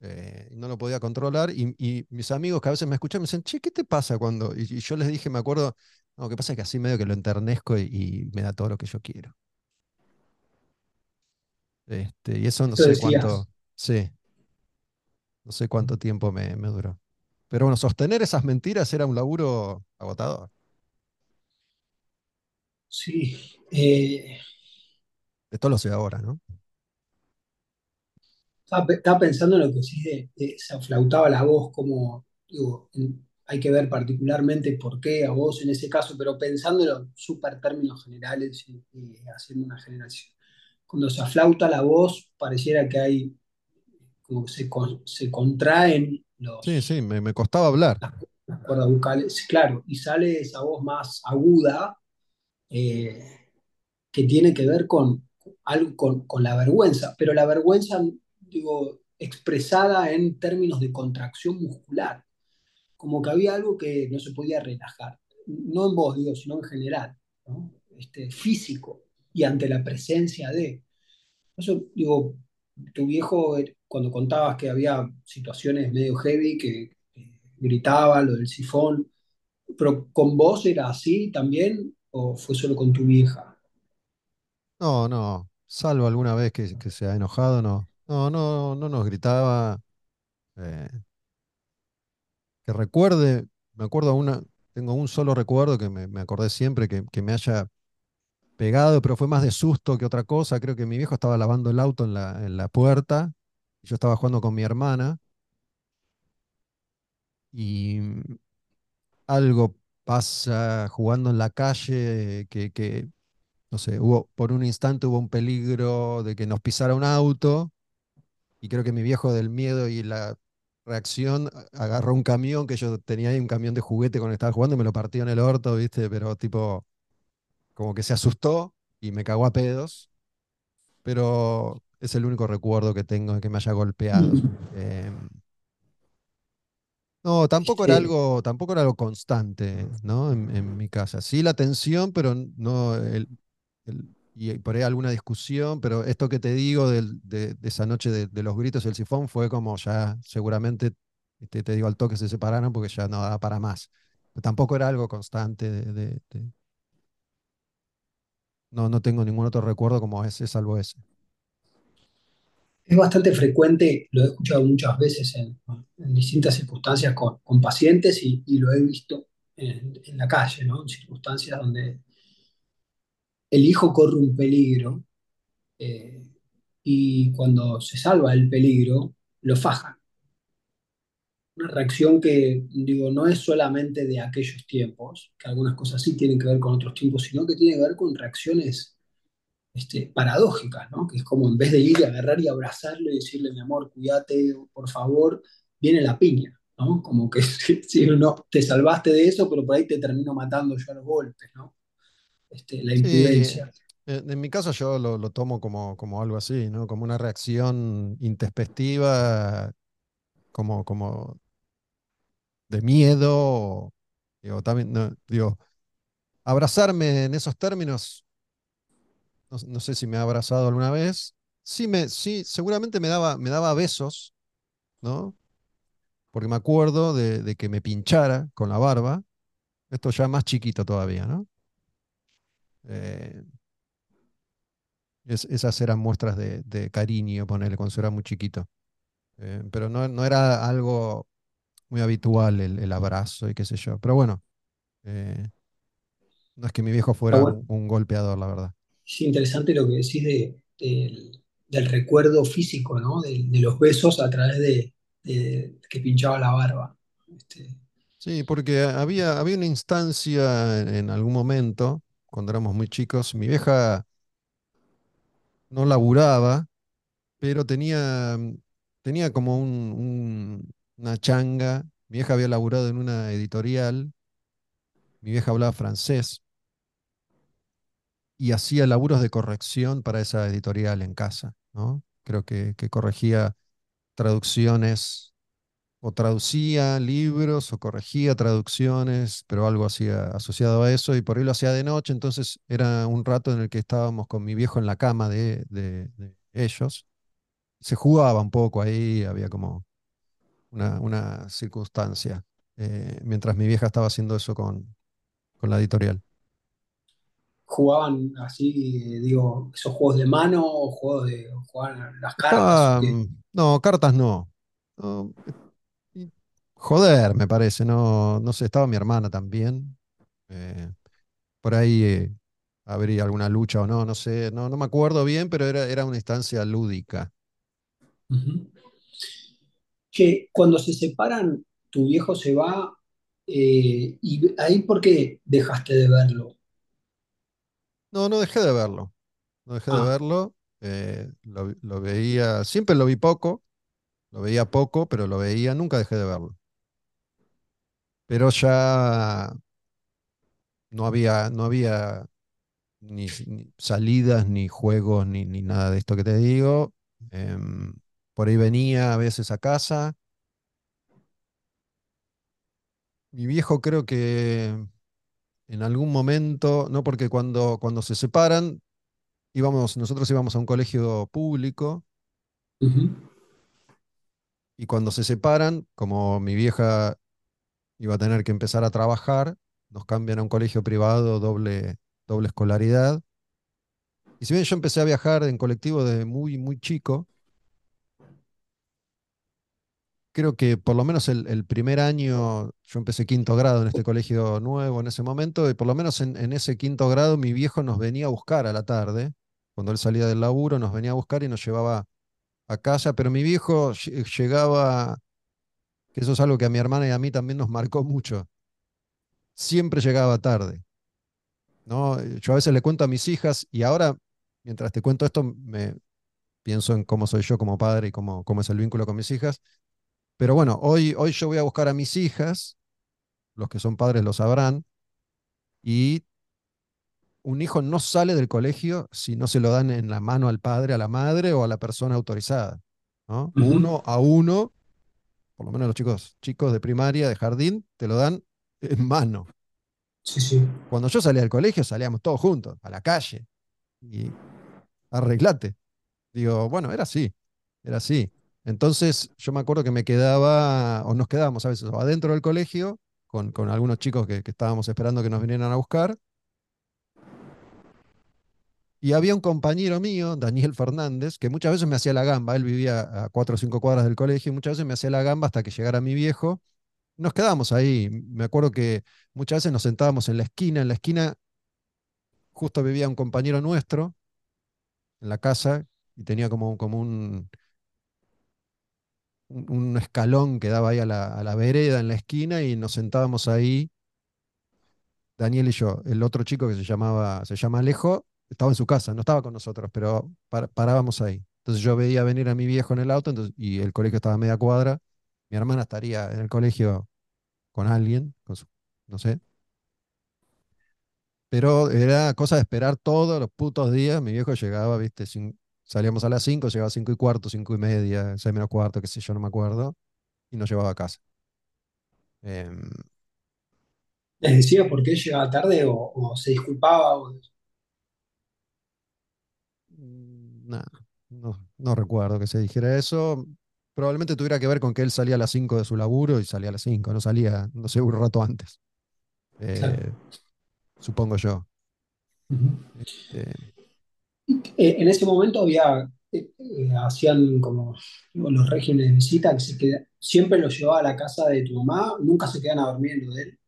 eh, no lo podía controlar. Y, y mis amigos que a veces me escuchan me dicen, che, ¿qué te pasa cuando? Y, y yo les dije, me acuerdo, no, que pasa es que así medio que lo enternezco y, y me da todo lo que yo quiero. Este, y eso no sé decías. cuánto, sí, no sé cuánto tiempo me, me duró. Pero bueno, sostener esas mentiras era un laburo agotador. Sí. Eh, Esto lo sé ahora, ¿no? estaba, pe- estaba pensando en lo que decís de, de se aflautaba la voz, como, digo, en- hay que ver particularmente por qué a vos en ese caso, pero pensándolo en súper términos generales y, y haciendo una generación. Cuando se aflauta la voz, pareciera que hay, como que se, con- se contraen los, sí, me, me costaba hablar. las, las cuerdas vocales, claro, y sale esa voz más aguda eh, que tiene que ver con algo con, con la vergüenza, pero la vergüenza, digo, expresada en términos de contracción muscular, como que había algo que no se podía relajar, no en vos, digo, sino en general, ¿no? Este, físico, y ante la presencia de. Eso, digo, tu viejo, eh, cuando contabas que había situaciones medio heavy, que gritaba, lo del sifón, pero con vos era así también, o fue solo con tu vieja? No, no, salvo alguna vez que, que se ha enojado, no. No, no, no nos gritaba. eh, que recuerde, me acuerdo una, tengo un solo recuerdo que me, me acordé siempre que, que me haya pegado, pero fue más de susto que otra cosa. Creo que mi viejo estaba lavando el auto en la, en la puerta, yo estaba jugando con mi hermana y algo pasa jugando en la calle que, no sé, hubo, por un instante hubo un peligro de que nos pisara un auto y creo que mi viejo del miedo y la reacción agarró un camión que yo tenía ahí, un camión de juguete que estaba jugando y me lo partió en el orto, ¿viste? Pero tipo, como que se asustó y me cagó a pedos, pero es el único recuerdo que tengo de que me haya golpeado. Mm. Em, no, tampoco era algo, tampoco era algo constante, ¿no? En, en mi casa. Sí la tensión, pero no el, el- y por ahí alguna discusión, pero esto que te digo del- de, de esa noche de, de los gritos y el sifón fue como ya seguramente, este, te digo al toque se separaron porque ya no daba para más. Pero tampoco era algo constante de- no, no tengo ningún otro recuerdo como ese, salvo ese. Es bastante frecuente, lo he escuchado muchas veces en, distintas circunstancias con, con pacientes y, lo he visto en, en la calle, ¿no? En circunstancias donde el hijo corre un peligro eh, y cuando se salva el peligro, lo fajan. Una reacción que, digo, no es solamente de aquellos tiempos, que algunas cosas sí tienen que ver con otros tiempos, sino que tiene que ver con reacciones este, paradójicas, ¿no? Que es como en vez de ir a agarrar y abrazarlo y decirle, mi amor, cuídate, por favor, viene la piña, ¿no? Como que si, no, te salvaste de eso, pero por ahí te termino matando yo a los golpes, ¿no? Este, la imprudencia. en, en mi caso yo lo, lo tomo como, como algo así, ¿no? Como una reacción intempestiva, como, como de miedo. Digo, también, no, digo, abrazarme en esos términos, no, no sé si me ha abrazado alguna vez. Sí, me, sí, seguramente me daba, me daba besos, ¿no? Porque me acuerdo de, que me pinchara con la barba. Esto ya más chiquito todavía, ¿no? Eh, es- esas eran muestras de, de cariño, ponerle, cuando era muy chiquito. Eh, pero no, no era algo muy habitual el, el abrazo y qué sé yo. Pero bueno, eh, no es que mi viejo fuera bueno. un, un golpeador, la verdad. Es interesante lo que decís de, del, del recuerdo físico, ¿no? De, de los besos a través de, que pinchaba la barba. Este, Sí, porque había, había una instancia en, en algún momento, cuando éramos muy chicos, mi vieja no laburaba, pero tenía, tenía como un, un- una changa. Mi vieja había laburado en una editorial, mi vieja hablaba francés y hacía laburos de corrección para esa editorial en casa, ¿no? Creo que, corregía traducciones o traducía libros o corregía traducciones, pero algo hacía asociado a eso y por ahí lo hacía de noche, entonces era un rato en el que estábamos con mi viejo en la cama de, de- de ellos. Se jugaba un poco ahí, había como una, una circunstancia, eh, mientras mi vieja estaba haciendo eso con, con la editorial. jugaban así, digo, esos juegos de mano o juegos de jugaban las cartas mm, no, cartas no. Joder, me parece, no, no sé, estaba mi hermana también. eh, por ahí eh, habría alguna lucha o no, no sé, no, no me acuerdo bien, pero era, era una instancia lúdica. Que cuando se separan, tu viejo se va Eh, y ahí, ¿por qué dejaste de verlo? No, no dejé de verlo, no dejé de Ah, verlo. eh, lo, veía, siempre lo vi poco, lo veía poco, pero lo veía, nunca dejé de verlo. Pero ya no había, no había ni, ni salidas, ni juegos, ni, ni nada de esto que te digo. Em, por ahí venía a veces a casa. Mi viejo creo que en algún momento, no porque cuando, cuando se separan, íbamos, nosotros íbamos a un colegio público y cuando se separan, como mi vieja iba a tener que empezar a trabajar, nos cambian a un colegio privado doble, doble escolaridad. Y si bien yo empecé a viajar en colectivo desde muy, muy chico, creo que por lo menos el, primer año, yo empecé quinto grado en este colegio nuevo en ese momento, y por lo menos en, en ese quinto grado mi viejo nos venía a buscar a la tarde, cuando él salía del laburo, nos venía a buscar y nos llevaba a casa, pero mi viejo lle- llegaba, que eso es algo que a mi hermana y a mí también nos marcó mucho, siempre llegaba tarde, ¿no? Yo a veces le cuento a mis hijas y ahora, mientras te cuento esto, me pienso en cómo soy yo como padre y cómo, cómo es el vínculo con mis hijas. Pero bueno, hoy, hoy yo voy a buscar a mis hijas los que son padres lo sabrán, y un hijo no sale del colegio si no se lo dan en la mano al padre, a la madre o a la persona autorizada. Uno a uno, por lo menos los chicos, chicos de primaria, de jardín, te lo dan en mano. Sí, sí. Cuando yo salía del colegio salíamos todos juntos, a la calle, y arreglate. Digo, bueno, era así, era así. Entonces yo me acuerdo que me quedaba, o nos quedábamos a veces adentro del colegio, con, con algunos chicos que, que estábamos esperando que nos vinieran a buscar, Y había un compañero mío, Daniel Fernández, que muchas veces me hacía la gamba. Él vivía a cuatro o cinco cuadras del colegio y muchas veces me hacía la gamba hasta que llegara mi viejo. Nos quedábamos ahí. Me acuerdo que muchas veces nos sentábamos en la esquina. En la esquina justo vivía un compañero nuestro en la casa y tenía como, como un, un, escalón que daba ahí a la, a la vereda en la esquina y nos sentábamos ahí Daniel y yo, el otro chico que se llamaba, se llama Alejo, estaba en su casa, no estaba con nosotros, pero par- parábamos ahí. Entonces yo veía venir a mi viejo en el auto entonces, y el colegio estaba a media cuadra. Mi hermana estaría en el colegio con alguien, con su- no sé. Pero era cosa de esperar todos los putos días. Mi viejo llegaba, viste, cin- salíamos a las 5, llegaba a 5 y cuarto, 5 y media, 6 menos cuarto, qué sé yo, no me acuerdo, y nos llevaba a casa. Em, ¿Les decía por qué llegaba tarde o, o se disculpaba? o- Mm, No, no, recuerdo que se dijera eso. Probablemente tuviera que ver con que él salía a las 5 de su laburo y salía a las 5, no salía, no sé, un rato antes, Claro. eh, supongo yo. Este, Eh, en ese momento había, eh, eh, hacían como los regímenes de visita, que siempre los llevaba a la casa de tu mamá, nunca se quedan a dormir en lo de él.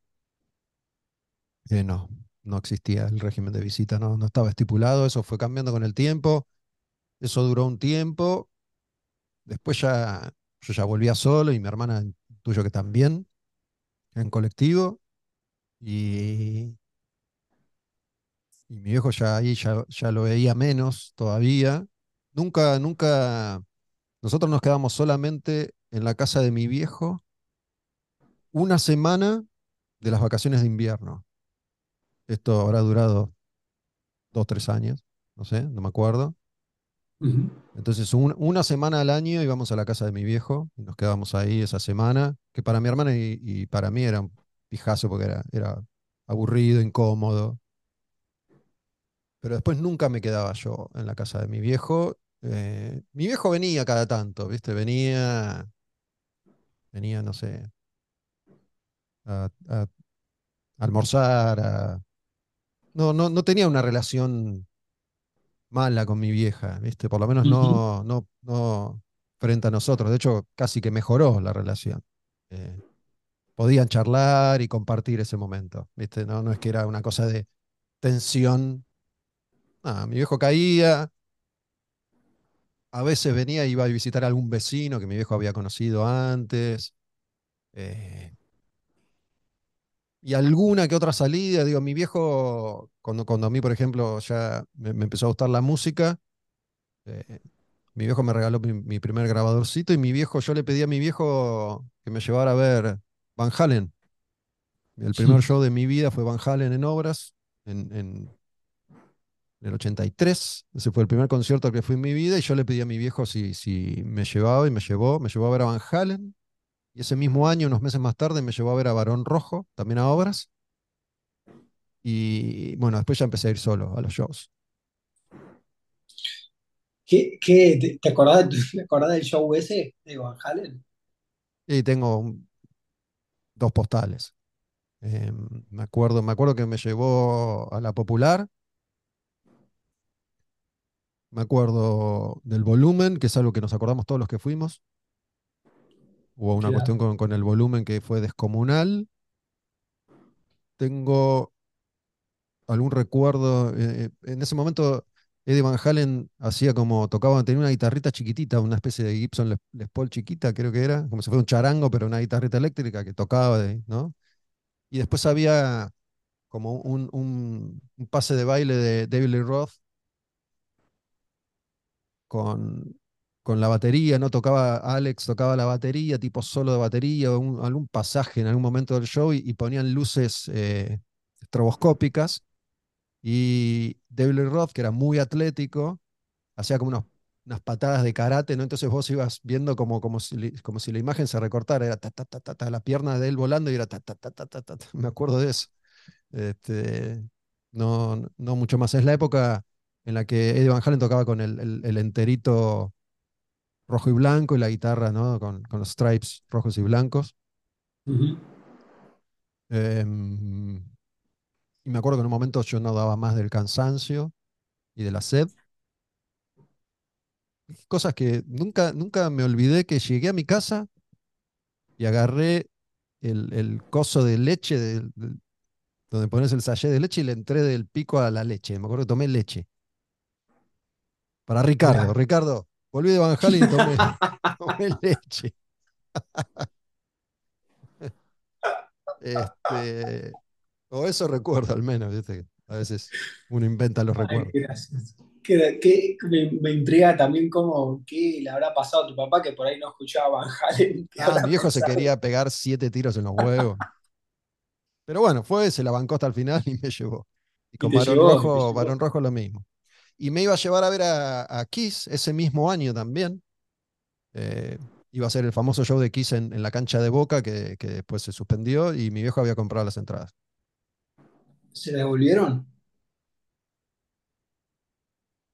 eh, no, no existía el régimen de visita, no, no estaba estipulado, eso fue cambiando con el tiempo, eso duró un tiempo, después ya, yo ya volvía solo y mi hermana, tuyo que también, en colectivo, y, y mi viejo ya ahí ya, ya lo veía menos todavía. Nunca, nunca Nosotros nos quedamos solamente en la casa de mi viejo una semana de las vacaciones de invierno. Esto habrá durado dos, tres años, no sé, no me acuerdo. Entonces, un- una semana al año íbamos a la casa de mi viejo y nos quedábamos ahí esa semana, que para mi hermana y, y para mí era un pijazo porque era, era aburrido, incómodo. Pero después nunca me quedaba yo en la casa de mi viejo. Eh, mi viejo venía cada tanto, ¿viste? Venía, venía, no sé, a, a almorzar, a- no, no, no tenía una relación mala con mi vieja, ¿viste? Por lo menos no, no, no frente a nosotros. De hecho, casi que mejoró la relación. Eh, podían charlar y compartir ese momento, ¿viste? No, no es que era una cosa de tensión. Mi viejo caía, a veces venía y iba a visitar a algún vecino que mi viejo había conocido antes. eh, y alguna que otra salida. Digo, mi viejo, cuando, cuando a mí, por ejemplo, ya me, me empezó a gustar la música, eh, mi viejo me regaló mi, mi primer grabadorcito y mi viejo, yo le pedí a mi viejo que me llevara a ver Van Halen. El primer show de mi vida fue Van Halen en obras, en, en en el 83. Ese fue el primer concierto al que fui en mi vida y yo le pedí a mi viejo si, si me llevaba y me llevó. Me llevó a ver a Van Halen y ese mismo año, unos meses más tarde, me llevó a ver a Barón Rojo, también a obras. Y bueno, después ya empecé a ir solo a los shows. ¿Qué, qué- te, te acordás, te acordás del show ese de Van Halen? Y tengo un- dos postales. Eh, me acuerdo, me acuerdo que me llevó a la Popular. Me acuerdo del volumen, que es algo que nos acordamos todos los que fuimos. Hubo una cuestión con, con el volumen que fue descomunal. Tengo algún recuerdo. eh, eh, en ese momento, Eddie Van Halen hacía como tocaba, tenía una guitarrita chiquitita, una especie de Gibson Les, Les Paul chiquita, creo que era, como si fuera un charango, pero una guitarrita eléctrica que tocaba, de- ¿no? Y después había como un, un- un pase de baile de David Lee Roth con, con la batería, ¿no? Tocaba, Alex tocaba la batería, tipo solo de batería, un- algún pasaje en algún momento del show y, y ponían luces eh, estroboscópicas. Y David Roth, que era muy atlético, hacía como unos- unas patadas de karate, ¿no? Entonces vos ibas viendo como, como, si, como si la imagen se recortara, era ta, ta, ta, ta, ta, la pierna de él volando y era ta, ta, ta, ta, ta, ta. Me acuerdo de eso. Este, no no mucho más. Es la época en la que Eddie Van Halen tocaba con el, el- el enterito rojo y blanco y la guitarra, ¿no? Con, con los stripes rojos y blancos. Em, y me acuerdo que en un momento yo no daba más del cansancio y de la sed. Cosas que nunca, nunca me olvidé que llegué a mi casa y agarré el, el coso de leche del- donde pones el sachet de leche y le entré del pico a la leche. Me acuerdo que tomé leche. Para Ricardo. Ricardo, volví de Van Halen y tomé, tomé leche. Este, o eso recuerdo al menos, ¿viste? A veces uno inventa los Ay, recuerdos. Qué- qué- me, me intriga también cómo, qué le habrá pasado a tu papá que por ahí no escuchaba Van Halen, Ah, mi viejo se quería pegar siete tiros en los huevos. Pero bueno, fue, se la bancó hasta el final y me llevó. Y con Barón Rojo. Barón Rojo lo mismo. Y me iba a llevar a ver a, a Kiss ese mismo año también. Eh, iba a ser el famoso show de Kiss en, en la cancha de Boca que, que después se suspendió y mi viejo había comprado las entradas. ¿Se la devolvieron?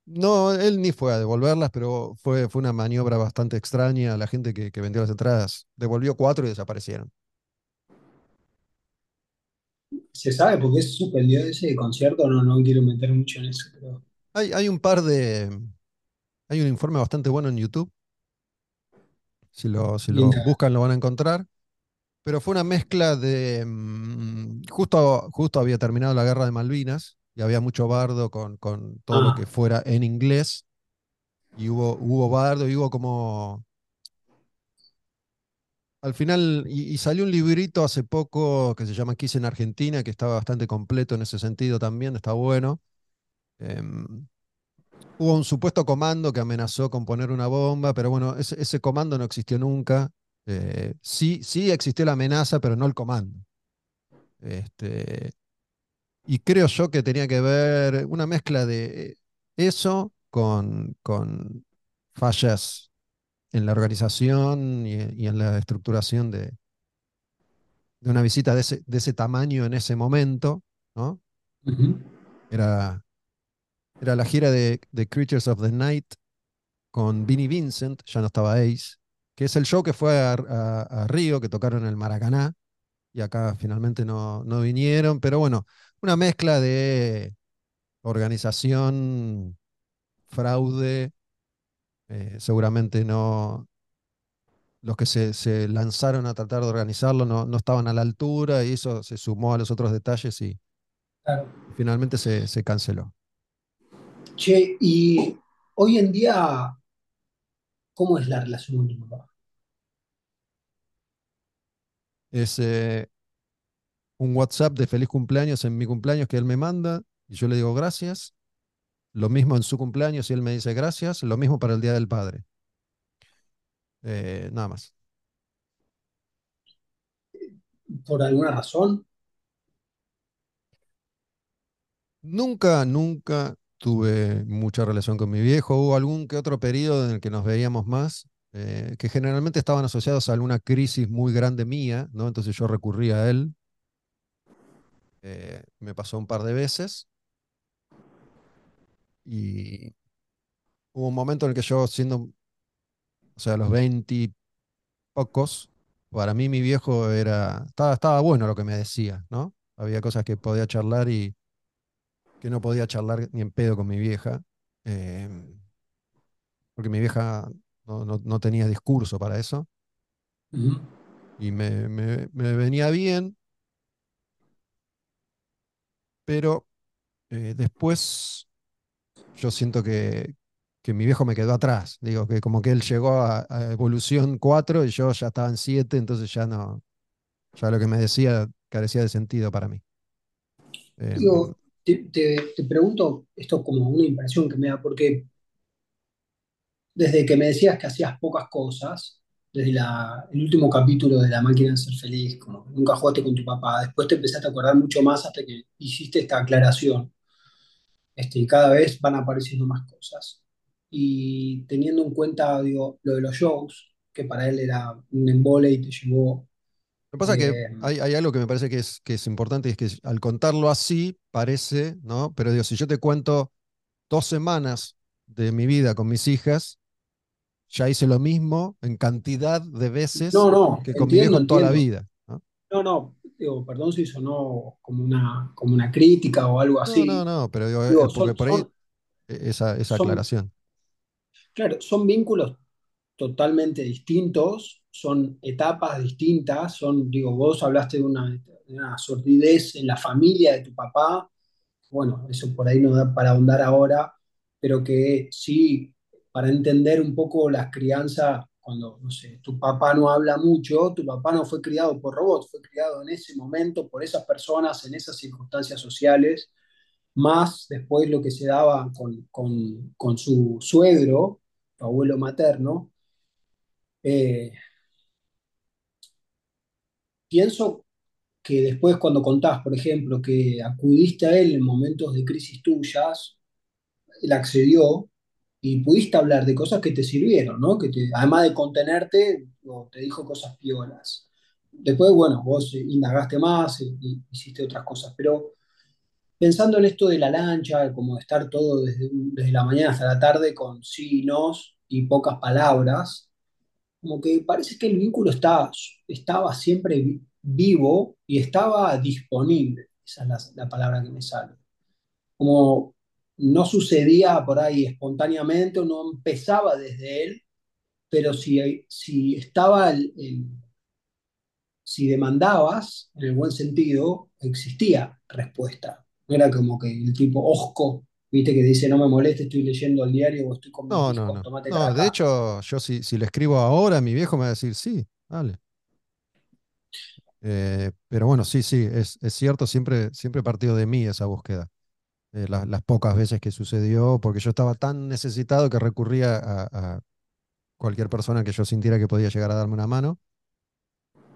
No, él ni fue a devolverlas, pero fue, fue una maniobra bastante extraña. La gente que, que vendió las entradas devolvió cuatro y desaparecieron. ¿Se sabe por qué se suspendió ese concierto? No, no quiero meter mucho en eso, pero Hay, hay un par de. Hay un informe bastante bueno en YouTube. Si lo, si lo buscan, lo van a encontrar. Pero fue una mezcla de. mm, justo, justo había terminado la guerra de Malvinas y había mucho bardo con, con todo lo que Ah, fuera en inglés. Y hubo, hubo bardo y hubo como. Al final, y, y salió un librito hace poco que se llama Kiss en Argentina, que estaba bastante completo en ese sentido también, está bueno. Em, hubo un supuesto comando que amenazó con poner una bomba, pero bueno, ese, ese comando no existió nunca. Eh, sí, sí existió la amenaza, pero no el comando. Este, y creo yo que tenía que ver una mezcla de eso con, con fallas en la organización y, y en la estructuración de, de una visita de ese, de ese tamaño en ese momento, ¿no? Era, era la gira de, de Creatures of the Night con Vinnie Vincent, ya no estaba Ace, que es el show que fue a, a- a Río, que tocaron en el Maracaná, y acá finalmente no, no vinieron, pero bueno, una mezcla de organización, fraude, eh, seguramente no, los que se, se lanzaron a tratar de organizarlo no, no estaban a la altura y eso se sumó a los otros detalles y, Claro. y finalmente se, se canceló. Che, y hoy en día, ¿cómo es la relación con tu papá? Es, eh, un WhatsApp de feliz cumpleaños en mi cumpleaños que él me manda y yo le digo gracias. Lo mismo en su cumpleaños y él me dice gracias. Lo mismo para el Día del Padre. Eh, nada más. ¿Por alguna razón? Nunca, nunca tuve mucha relación con mi viejo. Hubo algún que otro periodo en el que nos veíamos más, eh, que generalmente estaban asociados a alguna crisis muy grande mía, ¿no? Entonces yo recurría a él. Eh, me pasó un par de veces. Y hubo un momento en el que yo, siendo, o sea, los 20 pocos, para mí mi viejo era, estaba, estaba bueno lo que me decía, ¿no? Había cosas que podía charlar y que no podía charlar ni en pedo con mi vieja, em, porque mi vieja no, no- no tenía discurso para eso, y me, me- me venía bien, pero eh, después yo siento que, que mi viejo me quedó atrás, digo, que como que él llegó a, a evolución 4 y yo ya estaba en 7, entonces ya no, ya lo que me decía carecía de sentido para mí. Digo, te, te- te pregunto esto como una impresión que me da, porque desde que me decías que hacías pocas cosas, desde la- el último capítulo de La máquina de ser feliz, como nunca jugaste con tu papá, después te empezaste a acordar mucho más hasta que hiciste esta aclaración, este, y cada vez van apareciendo más cosas. Y teniendo en cuenta, digo, lo de los shows, que para él era un embole y te llevó... Lo que pasa es que eh, hay, hay algo que me parece que es, que es importante y es que al contarlo así parece, ¿no? Pero digo, si yo te cuento dos semanas de mi vida con mis hijas, ya hice lo mismo en cantidad de no, veces no, que con entiendo, viejo en toda la vida, ¿no? No, no, digo, perdón si sonó como una, como una crítica o algo No, no, así. no, pero digo, Digo, eh, porque son, por ahí son, eh, esa, esa son, aclaración. claro, son vínculos totalmente distintos, son etapas distintas, son, digo, vos hablaste de una, de una sordidez en la familia de tu papá, bueno, eso por ahí no da para ahondar ahora, pero que sí, para entender un poco la crianza, cuando, no sé, tu papá no habla mucho, tu papá no fue criado por robots, fue criado en ese momento por esas personas, en esas circunstancias sociales, más después lo que se daba con, con, con su suegro, tu abuelo materno. Eh, pienso que después cuando contás, por ejemplo, que acudiste a él en momentos de crisis tuyas, él accedió y pudiste hablar de cosas que te sirvieron, ¿no? Que además de contenerte, te dijo cosas piolas. Después, bueno, vos indagaste más y, y hiciste otras cosas, pero pensando en esto de la lancha, como de estar todo desde, la mañana hasta la tarde con sí y y pocas palabras, como que parece que el vínculo está, estaba siempre vi- vivo y estaba disponible. Esa es la, la palabra que me sale. Como no sucedía por ahí espontáneamente o no empezaba desde él, pero si, si estaba, el, si demandabas, en el buen sentido, existía respuesta. Era como que el tipo osco, viste, que dice no me moleste, estoy leyendo el diario o estoy con No, no, no. tómatela de No, de hecho, yo si, si le escribo ahora, mi viejo me va a decir, sí, dale. Eh, pero bueno, sí, sí, es, es cierto, siempre, siempre partió de mí esa búsqueda. eh, la- las pocas veces que sucedió, porque yo estaba tan necesitado que recurría a, a cualquier persona que yo sintiera que podía llegar a darme una mano.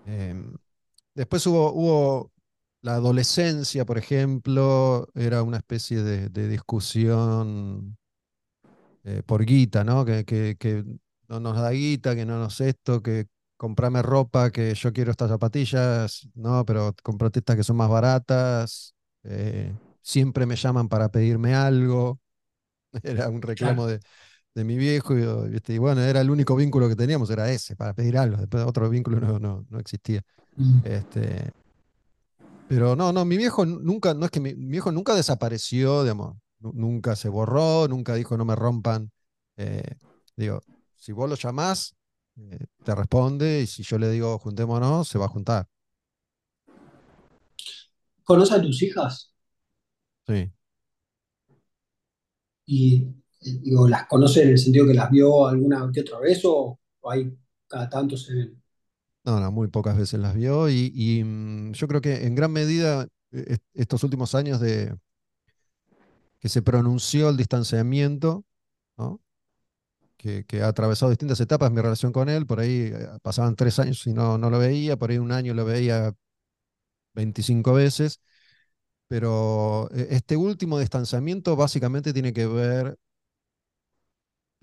Em, después hubo, hubo la adolescencia, por ejemplo, era una especie de, de discusión eh, por guita, ¿no? Que, que, que no nos da guita, que no nos esto, que comprame ropa, que yo quiero estas zapatillas, no, pero comprate estas que son más baratas. eh, siempre me llaman para pedirme algo. Era un reclamo Claro. de, de mi viejo, y, bueno, era el único vínculo que teníamos, era ese, para pedir algo. Después otro vínculo no, no, no existía. Mm. Este, pero no, no, mi viejo nu- nunca, no es que mi, mi viejo nunca desapareció, digamos, nu- nunca se borró, nunca dijo no me rompan. eh, digo, si vos lo llamás, eh, te responde, y si yo le digo juntémonos, se va a juntar. ¿Conoces a tus hijas? Sí. Y eh, digo, ¿las conoce en el sentido que las vio alguna que otra vez o, o hay cada tanto se ven? No, no, muy pocas veces las vio y, mm, yo creo que en gran medida eh, est- estos últimos años de que se pronunció el distanciamiento, que ha atravesado distintas etapas mi relación con él, por ahí eh, pasaban tres años y no, no lo veía, por ahí un año lo veía 25 veces, pero eh, este último distanciamiento básicamente tiene que ver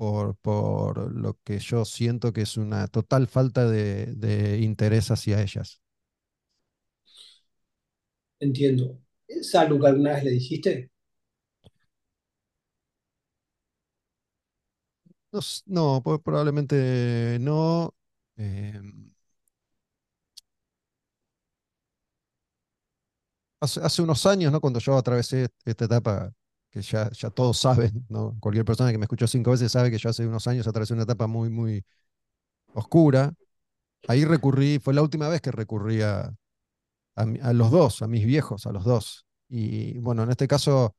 por, por lo que yo siento que es una total falta de, de interés hacia ellas. Entiendo. ¿Es algo que alguna vez le dijiste? No, no, probablemente no. eh, hace, hace unos años, ¿no? Cuando yo atravesé esta etapa que ya, ya todos saben, ¿no? Cualquier persona que me escuchó cinco veces sabe que yo hace unos años atravesé una etapa muy, muy oscura. Ahí recurrí, fue la última vez que recurrí a, los dos, a mis viejos, a los dos. Y bueno, en este caso,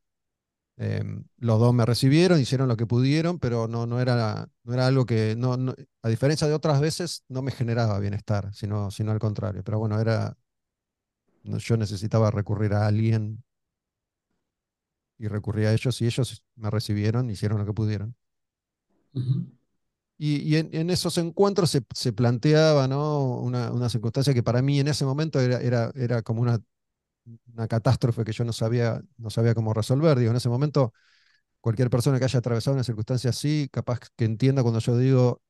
em, los dos me recibieron, hicieron lo que pudieron, pero no, no era, no era algo que, no, a diferencia de otras veces, no me generaba bienestar, sino, sino al contrario. Pero bueno, era, yo necesitaba recurrir a alguien y recurrí a ellos y ellos me recibieron, hicieron lo que pudieron. Y, y en, en esos encuentros se, se planteaba, ¿no? una, una circunstancia que para mí en ese momento era, era, era como una, una catástrofe que yo no sabía, no sabía cómo resolver. Digo, en ese momento, cualquier persona que haya atravesado una circunstancia así, capaz que entienda cuando yo digo,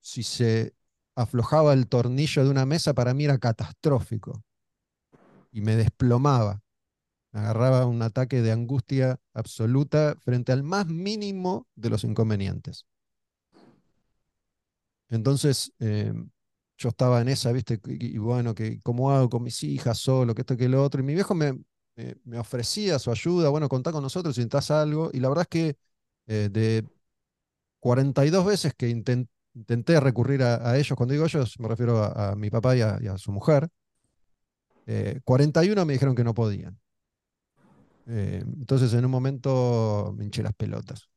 si se aflojaba el tornillo de una mesa, para mí era catastrófico y me desplomaba. Agarraba un ataque de angustia absoluta frente al más mínimo de los inconvenientes. Entonces, eh, yo estaba en esa, ¿viste? Y, bueno, que cómo hago con mis hijas solo, que esto, que lo otro. Y mi viejo me, ofrecía su ayuda, bueno, contá con nosotros si necesitas algo. Y la verdad es que eh, de 42 veces que inten- intenté recurrir a, ellos, cuando digo ellos, me refiero a, mi papá y a, y a su mujer, eh, 41 me dijeron que no podían. Eh, entonces, en un momento me hinché las pelotas.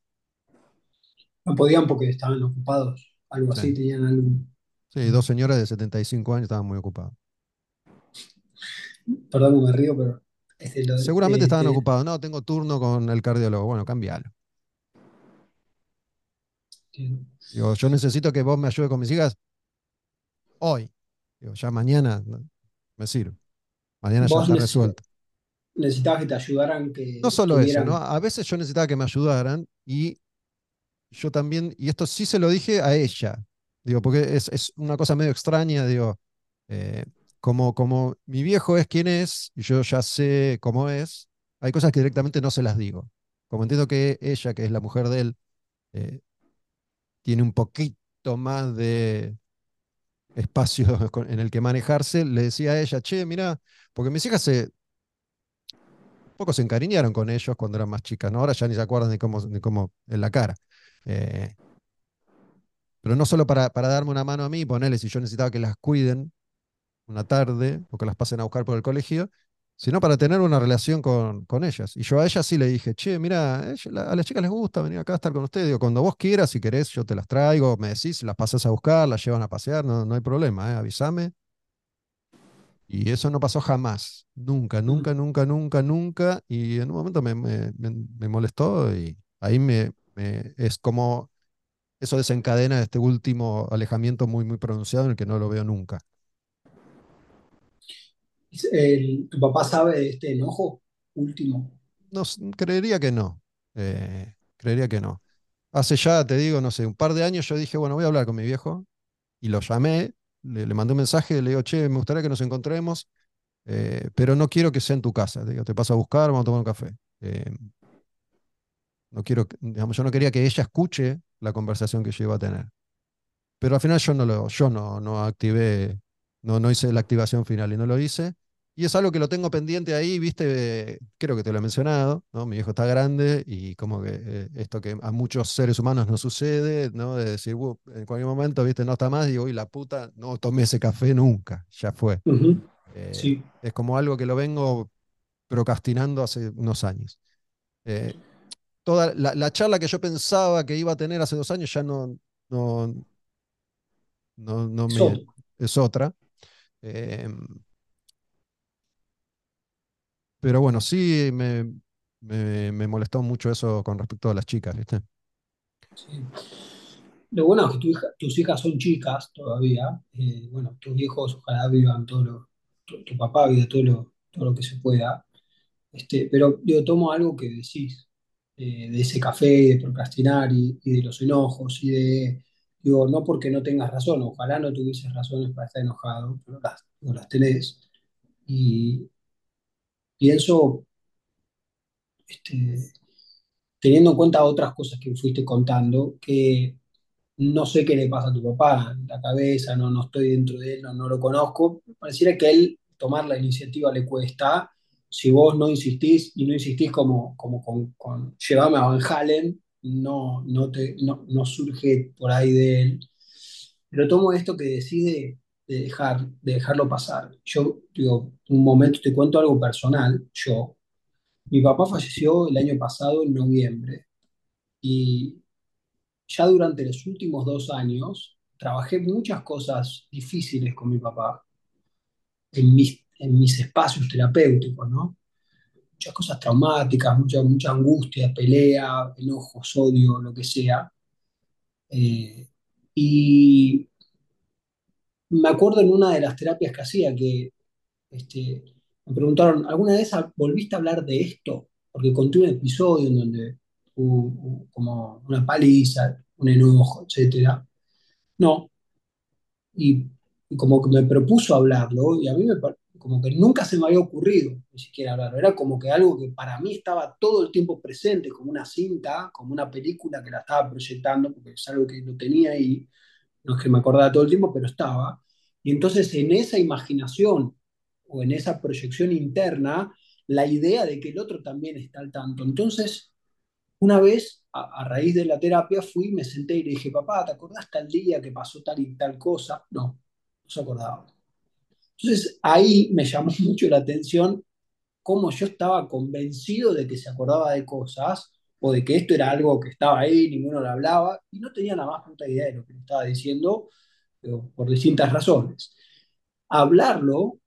No podían porque estaban ocupados, algo Sí, así, tenían algún... sí, dos señoras de 75 años estaban muy ocupadas. Perdón me río, pero lo Seguramente estaban de- ocupados. No, tengo turno con el cardiólogo. Bueno, cambialo. Digo, yo necesito que vos me ayudes con mis hijas hoy. Digo, ya mañana me sirve. Mañana ya está resuelto. Necesitabas que te ayudaran, que No solo eso. A veces yo necesitaba que me ayudaran y yo también, y esto sí se lo dije a ella. Digo, porque es, es una cosa medio extraña, digo, eh, como, como mi viejo es quien es y yo ya sé cómo es, hay cosas que directamente no se las digo. Como entiendo que ella, que es la mujer de él, eh, tiene un poquito más de espacio en el que manejarse, le decía a ella, che, mira, porque mis hijas se, poco se encariñaron con ellos cuando eran más chicas, ¿no? Ahora ya ni se acuerdan de cómo, de cómo en la cara. Eh, pero no solo para, para darme una mano a mí, ponerle si yo necesitaba que las cuiden una tarde o que las pasen a buscar por el colegio, sino para tener una relación con, con ellas. Y yo a ellas sí le dije, che, mira, a las chicas les gusta venir acá a estar con ustedes. Digo, cuando vos quieras, si querés, yo te las traigo, me decís, las pasas a buscar, las llevan a pasear, no, no hay problema, ¿eh? avísame. Y eso no pasó jamás, nunca, nunca, Mm. nunca, nunca, nunca. Y en un momento me, me- me- me molestó y ahí me, me- es como eso desencadena este último alejamiento muy, muy pronunciado en el que no lo veo nunca. El- ¿tu papá sabe de este enojo último? No, creería que no, eh, creería que no. Hace ya, te digo, no sé, un par de años yo dije, bueno, voy a hablar con mi viejo y lo llamé, le, mandé un mensaje, le digo, che, me gustaría que nos encontremos, eh, pero no quiero que sea en tu casa. Te digo, te paso a buscar, vamos a tomar un café. Eh, no quiero, digamos, yo no quería que ella escuche la conversación que yo iba a tener. Pero al final yo no lo, yo no, no activé, no, no hice la activación final y no lo hice. Y es algo que lo tengo pendiente ahí, viste, eh, creo que te lo he mencionado, ¿no? Mi viejo está grande y como que eh, esto que a muchos seres humanos no sucede, ¿no? De decir, "Uh, en cualquier momento, viste, no está más, y digo, uy, la puta, no tomé ese café nunca, ya fue. Eh, Sí. es como algo que lo vengo procrastinando hace unos años. Eh, toda la, la charla que yo pensaba que iba a tener hace dos años ya no, no, no, no me, es otra. Em, pero bueno, sí me, me, me molestó mucho eso con respecto a las chicas, ¿viste? Sí. Lo bueno es que tu hija- tus hijas son chicas todavía. eh, bueno, tus hijos ojalá vivan todo lo, tu, tu papá viva todo lo, todo lo que se pueda. Este, pero yo tomo algo que decís, eh, de ese café, de procrastinar y, y de los enojos y de, digo, no porque no tengas razón, ojalá no tuvieses razones para estar enojado, pero las, no las tenés. Y pienso, este, teniendo en cuenta otras cosas que fuiste contando, que no sé qué le pasa a tu papá la cabeza, no, no estoy dentro de él, no, no lo conozco. Pareciera que él tomar la iniciativa le cuesta. Si vos no insistís y no insistís como, como con, con llévame a Van Halen, no, no, te, no, no surge por ahí de él. Pero tomo esto que decide de dejar, de dejarlo pasar. Yo digo, un momento te cuento algo personal. Yo, mi papá falleció el año pasado en noviembre y ya durante los últimos dos años trabajé muchas cosas difíciles con mi papá en mis, en mis espacios terapéuticos, ¿no? Muchas cosas traumáticas, mucha, mucha angustia, pelea, enojos, odio, lo que sea. Eh, y me acuerdo en una de las terapias que hacía que este, me preguntaron, ¿alguna vez volviste a hablar de esto? Porque conté un episodio en donde hubo, como una paliza, un enojo, etcétera. No, y, y como que me propuso hablarlo y a mí me, como que nunca se me había ocurrido ni siquiera hablarlo. Era como que algo que para mí estaba todo el tiempo presente, como una cinta, como una película que la estaba proyectando, porque es algo que lo tenía y no es que me acordaba todo el tiempo, pero estaba. Y entonces en esa imaginación o en esa proyección interna, la idea de que el otro también está al tanto. Entonces, una vez, a, a raíz de la terapia, fui, me senté y le dije, papá, ¿te acordás tal día que pasó tal y tal cosa? No, no se acordaba. Entonces ahí me llamó mucho la atención cómo yo estaba convencido de que se acordaba de cosas o de que esto era algo que estaba ahí, ninguno lo hablaba, y no tenía la más puta idea de lo que le estaba diciendo, por distintas razones. Hablarlo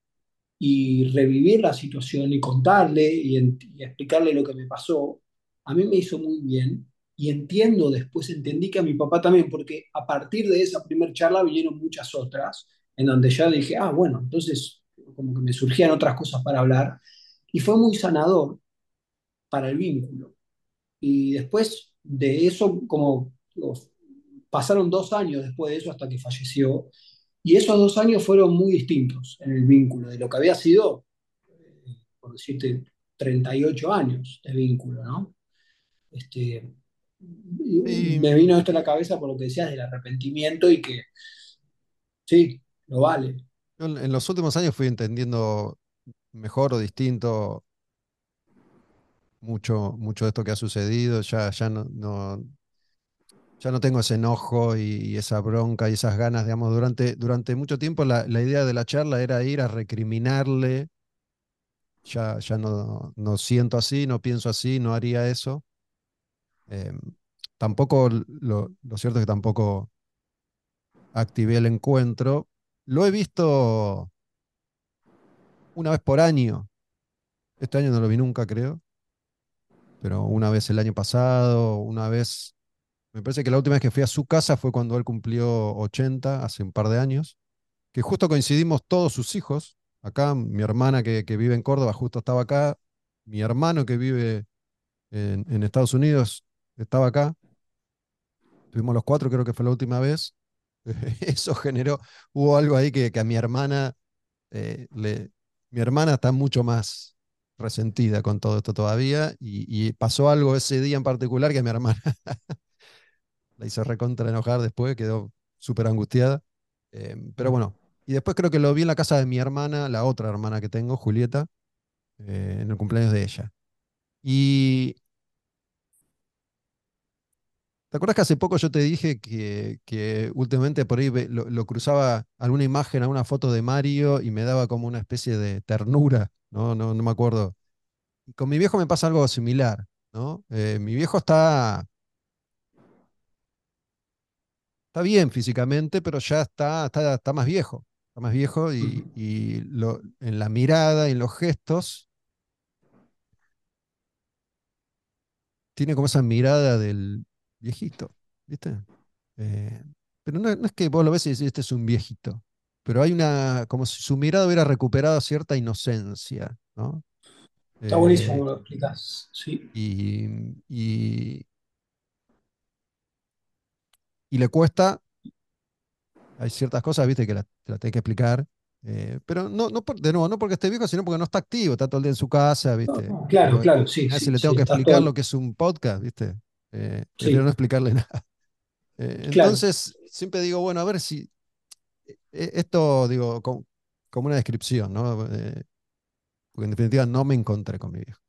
y revivir la situación y contarle y, y explicarle lo que me pasó, a mí me hizo muy bien y entiendo, después entendí que a mi papá también, porque a partir de esa primera charla vinieron muchas otras, en donde ya dije, ah, bueno, entonces como que me surgían otras cosas para hablar y fue muy sanador para el vínculo. Y después de eso, como pasaron dos años después de eso hasta que falleció, y esos dos años fueron muy distintos en el vínculo, de lo que había sido, por decirte, 38 años de vínculo, ¿no? Este, Y me vino esto a la cabeza por lo que decías del arrepentimiento y que sí, lo vale. en los últimos años fui entendiendo mejor o distinto mucho, mucho de esto que ha sucedido. Ya, ya no, no- ya no tengo ese enojo y, esa bronca y esas ganas, digamos, durante, durante mucho tiempo la, la idea de la charla era ir a recriminarle. Ya, ya no, no siento así, no pienso así, no haría eso. Em, tampoco, lo cierto es que tampoco activé el encuentro. Lo he visto una vez por año. Este año no lo vi nunca, creo, pero una vez el año pasado, una vez, me parece que la última vez que fui a su casa fue cuando él cumplió 80, hace un par de años, que justo coincidimos todos sus hijos. Acá, mi hermana que, que vive en Córdoba justo estaba acá, mi hermano que vive en, Estados Unidos estaba acá. Tuvimos los cuatro, creo que fue la última vez. Eso generó, hubo algo ahí que, que a mi hermana eh, le, mi hermana está mucho más resentida con todo esto todavía y, pasó algo ese día en particular que mi hermana la hizo recontra enojar después, quedó súper angustiada. Eh, pero bueno, y después creo que lo vi en la casa de mi hermana, la otra hermana que tengo, Julieta, eh, en el cumpleaños de ella. Y ¿te acuerdas que hace poco yo te dije que, que últimamente por ahí lo, lo cruzaba alguna imagen, alguna foto de Mario y me daba como una especie de ternura? No, no, no me acuerdo Y con mi viejo me pasa algo similar, ¿no? Eh, mi viejo está, está bien físicamente, pero ya está, está, está más viejo. está más viejo y, y lo- en la mirada y en los gestos tiene como esa mirada del viejito, ¿viste? Eh, pero no, no es que vos lo ves y decís, este es un viejito, pero hay una, como si su mirada hubiera recuperado cierta inocencia, ¿no? Está buenísimo Eh, como lo explicas. Sí. y, y, y le cuesta, hay ciertas cosas, ¿viste? Que la, te la tenés que explicar. eh, pero no, no por- de nuevo, no porque esté viejo, sino porque no está activo, está todo el día en su casa, ¿viste? no, claro, claro, sí, a si sí, le tengo sí, que explicar todo. lo que es un podcast, ¿viste? Eh, Sí, no explicarle nada. Eh, claro. entonces, siempre digo, bueno, a ver si eh, esto, digo, com- como una descripción, ¿no? Eh, porque en definitiva no me encontré con mi viejo.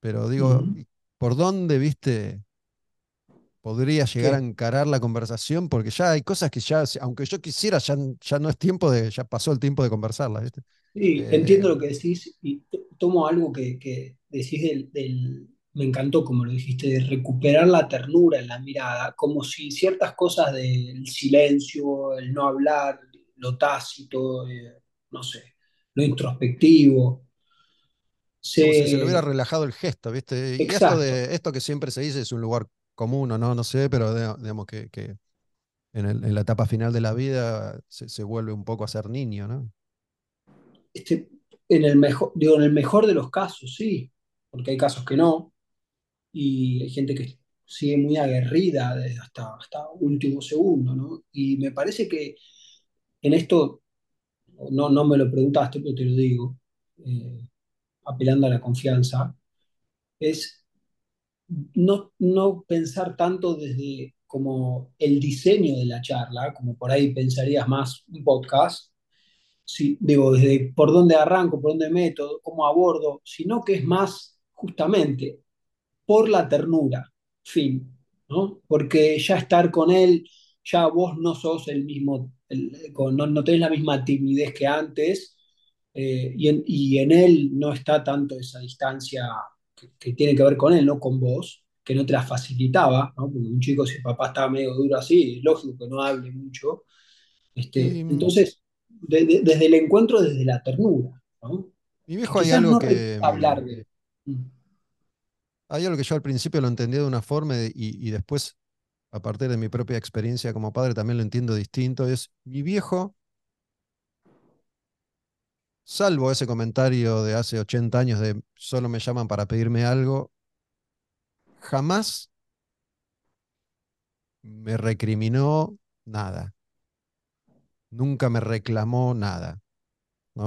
Pero digo, Ujú. ¿y ¿por dónde, viste, podría llegar a encarar la conversación? Porque ya hay cosas que ya, aunque yo quisiera, ya, ya no es tiempo de, ya pasó el tiempo de conversarlas, ¿viste? Sí, Eh, entiendo lo que decís y to- tomo algo que, que decís del, del- me encantó como lo dijiste, de recuperar la ternura en la mirada, como si ciertas cosas del silencio, el no hablar, lo tácito, eh, no sé, lo introspectivo, como si se le hubiera se... relajado el gesto, ¿viste? Y esto Exacto, de esto que siempre se dice es un lugar común o no, no sé, pero digamos que, que en, el- en la etapa final de la vida se, se vuelve un poco a ser niño, ¿no? este, en el mejor, digo, en el mejor de los casos, sí, porque hay casos que no, y hay gente que sigue muy aguerrida desde hasta, hasta último segundo, ¿no? Y me parece que en esto, no, no me lo preguntaste, pero te lo digo, eh, apelando a la confianza, es no, no pensar tanto desde como el diseño de la charla, como por ahí pensarías más un podcast, sí, digo, desde por dónde arranco, por dónde meto, cómo abordo, sino que es más justamente por la ternura, fin, ¿no? Porque ya estar con él, ya vos no sos el mismo, el- no, no tenés la misma timidez que antes, eh, y, en, y en él no está tanto esa distancia que, que tiene que ver con él, no con vos, que no te la facilitaba, ¿no? Porque un chico, si el papá está medio duro así, es lógico que no hable mucho. Este, mm, entonces, de- de- desde el encuentro, desde la ternura, ¿no? mi viejo hay algo no que, mm, hablar de... Hay algo que yo al principio lo entendía de una forma y, después, a partir de mi propia experiencia como padre, también lo entiendo distinto, es mi viejo, salvo ese comentario de hace 80 años de solo me llaman para pedirme algo, jamás me recriminó nada, nunca me reclamó nada.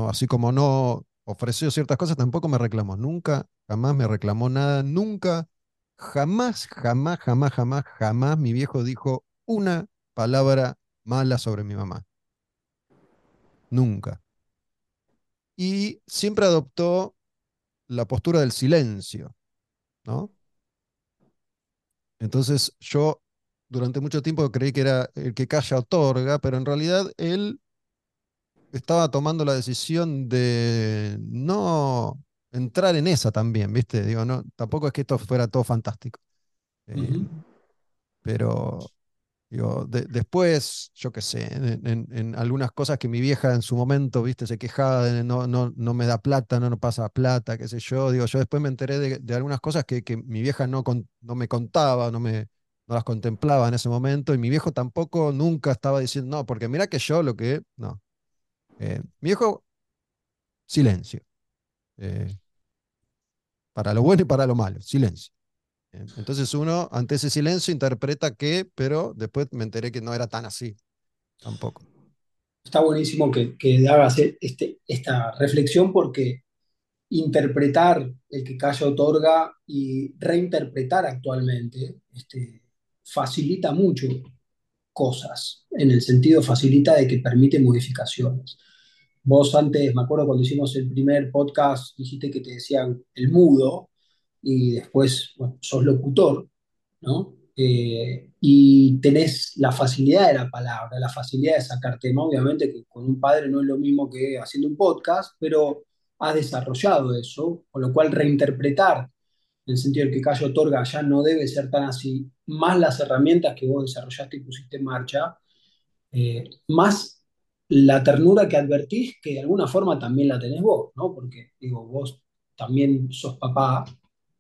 Así como no ofreció ciertas cosas, tampoco me reclamó, nunca, jamás me reclamó nada, nunca, jamás, jamás, jamás, jamás, jamás mi viejo dijo una palabra mala sobre mi mamá, nunca. Y siempre adoptó la postura del silencio, ¿no? Entonces yo durante mucho tiempo creí que era el que calla otorga, pero en realidad él estaba tomando la decisión de no entrar en esa también, ¿viste? Digo, no, tampoco es que esto fuera todo fantástico. Eh, pero, digo, de- después, yo qué sé, en, en- en algunas cosas que mi vieja en su momento, ¿viste? Se quejaba de no, no, no me da plata, no, no pasa plata, qué sé yo. Digo, yo después me enteré de, de algunas cosas que, que mi vieja no, con- no me contaba, no me... No las contemplaba en ese momento y mi viejo tampoco nunca estaba diciendo, no, porque mira que yo lo que, no, Eh, mi viejo, silencio. Eh, para lo bueno y para lo malo, silencio. Eh, Entonces uno ante ese silencio interpreta que, pero después me enteré que no era tan así, tampoco. Está buenísimo que, hagas e- este, esta reflexión porque interpretar el que Calla otorga y reinterpretar actualmente este, facilita mucho cosas, en el sentido facilita de que permite modificaciones. Vos antes, me acuerdo cuando hicimos el primer podcast, dijiste que te decían el mudo y después, bueno, sos locutor, ¿no? Eh, y tenés la facilidad de la palabra, la facilidad de sacar tema, obviamente que con un padre no es lo mismo que haciendo un podcast, pero has desarrollado eso, con lo cual reinterpretar en el sentido de que Cayo otorga ya no debe ser tan así, más las herramientas que vos desarrollaste y pusiste en marcha, eh, más la ternura que advertís, que de alguna forma también la tenés vos, ¿no? Porque, digo, vos también sos papá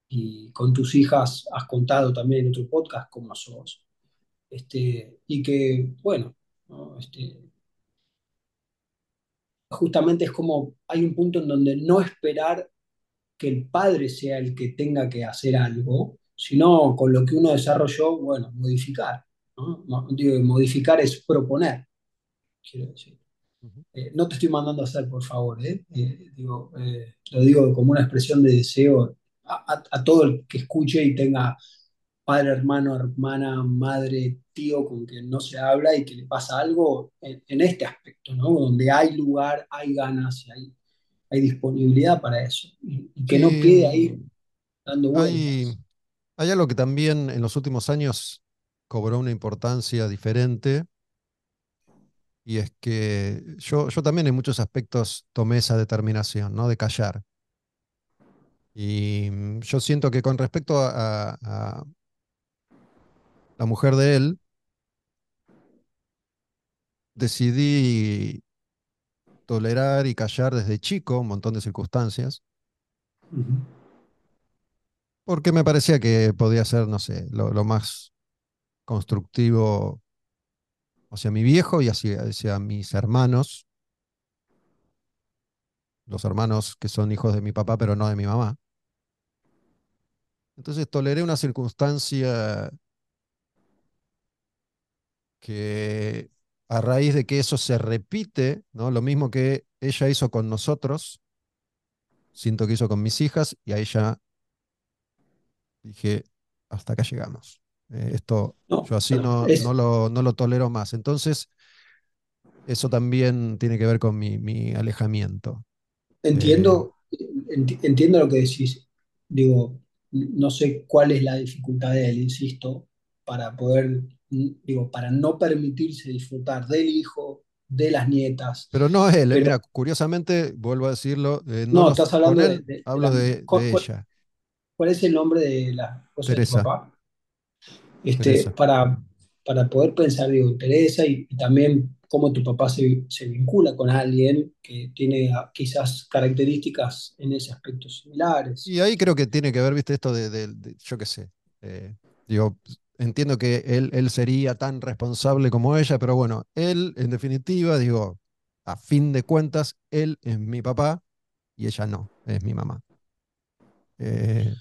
y con tus hijas has contado también en otro podcast cómo sos. Este, y que, bueno, ¿no? Este, justamente es como hay un punto en donde no esperar que el padre sea el que tenga que hacer algo, sino con lo que uno desarrolló, bueno, modificar. ¿no? Digo, modificar es proponer, quiero decir. Eh, no te estoy mandando a hacer, por favor, ¿eh? Eh, digo, lo digo como una expresión de deseo a, a- a todo el que escuche y tenga padre, hermano, hermana, madre, tío con quien no se habla y que le pasa algo en, en este aspecto, ¿no? Donde hay lugar, hay ganas y hay, hay disponibilidad para eso. Y, y que no quede ahí dando hay, vueltas. hay algo que también en los últimos años cobró una importancia diferente y es que yo, yo también en muchos aspectos tomé esa determinación, ¿no? De callar. Y mm, yo siento que con respecto a, a- a la mujer de él, decidí tolerar y callar desde chico un montón de circunstancias, porque me parecía que podía ser, no sé, lo, lo más constructivo hacia mi viejo y hacia, hacia mis hermanos, los hermanos que son hijos de mi papá, pero no de mi mamá. Entonces toleré una circunstancia que a raíz de que eso se repite, ¿no? Lo mismo que ella hizo con nosotros, siento que hizo con mis hijas, y a ella dije, hasta acá llegamos. Eh, esto No, yo así no, no lo, no lo tolero más. Entonces, eso también tiene que ver con mi, mi alejamiento. Eh, entiendo, enti- entiendo lo que decís. Digo, no sé cuál es la dificultad de él, insisto, para poder, digo, para no permitirse disfrutar del hijo, de las nietas, pero no él, eh, pero mira, curiosamente, vuelvo a decirlo, eh, no no, estás hablando de, él de- de hablo de, ¿cuál, de cuál- ella, cuál es el nombre de la esposa de tu Teresa, papá? Este, Teresa. para, para poder pensar, digo, Teresa, y, y también cómo tu papá se, se vincula con alguien que tiene ah, quizás características en ese aspecto similares. Y ahí creo que tiene que ver, viste, esto de, de- de- yo qué sé, eh, digo, entiendo que él, él sería tan responsable como ella, pero bueno, él, en definitiva, digo, a fin de cuentas, él es mi papá y ella no, es mi mamá. Eh,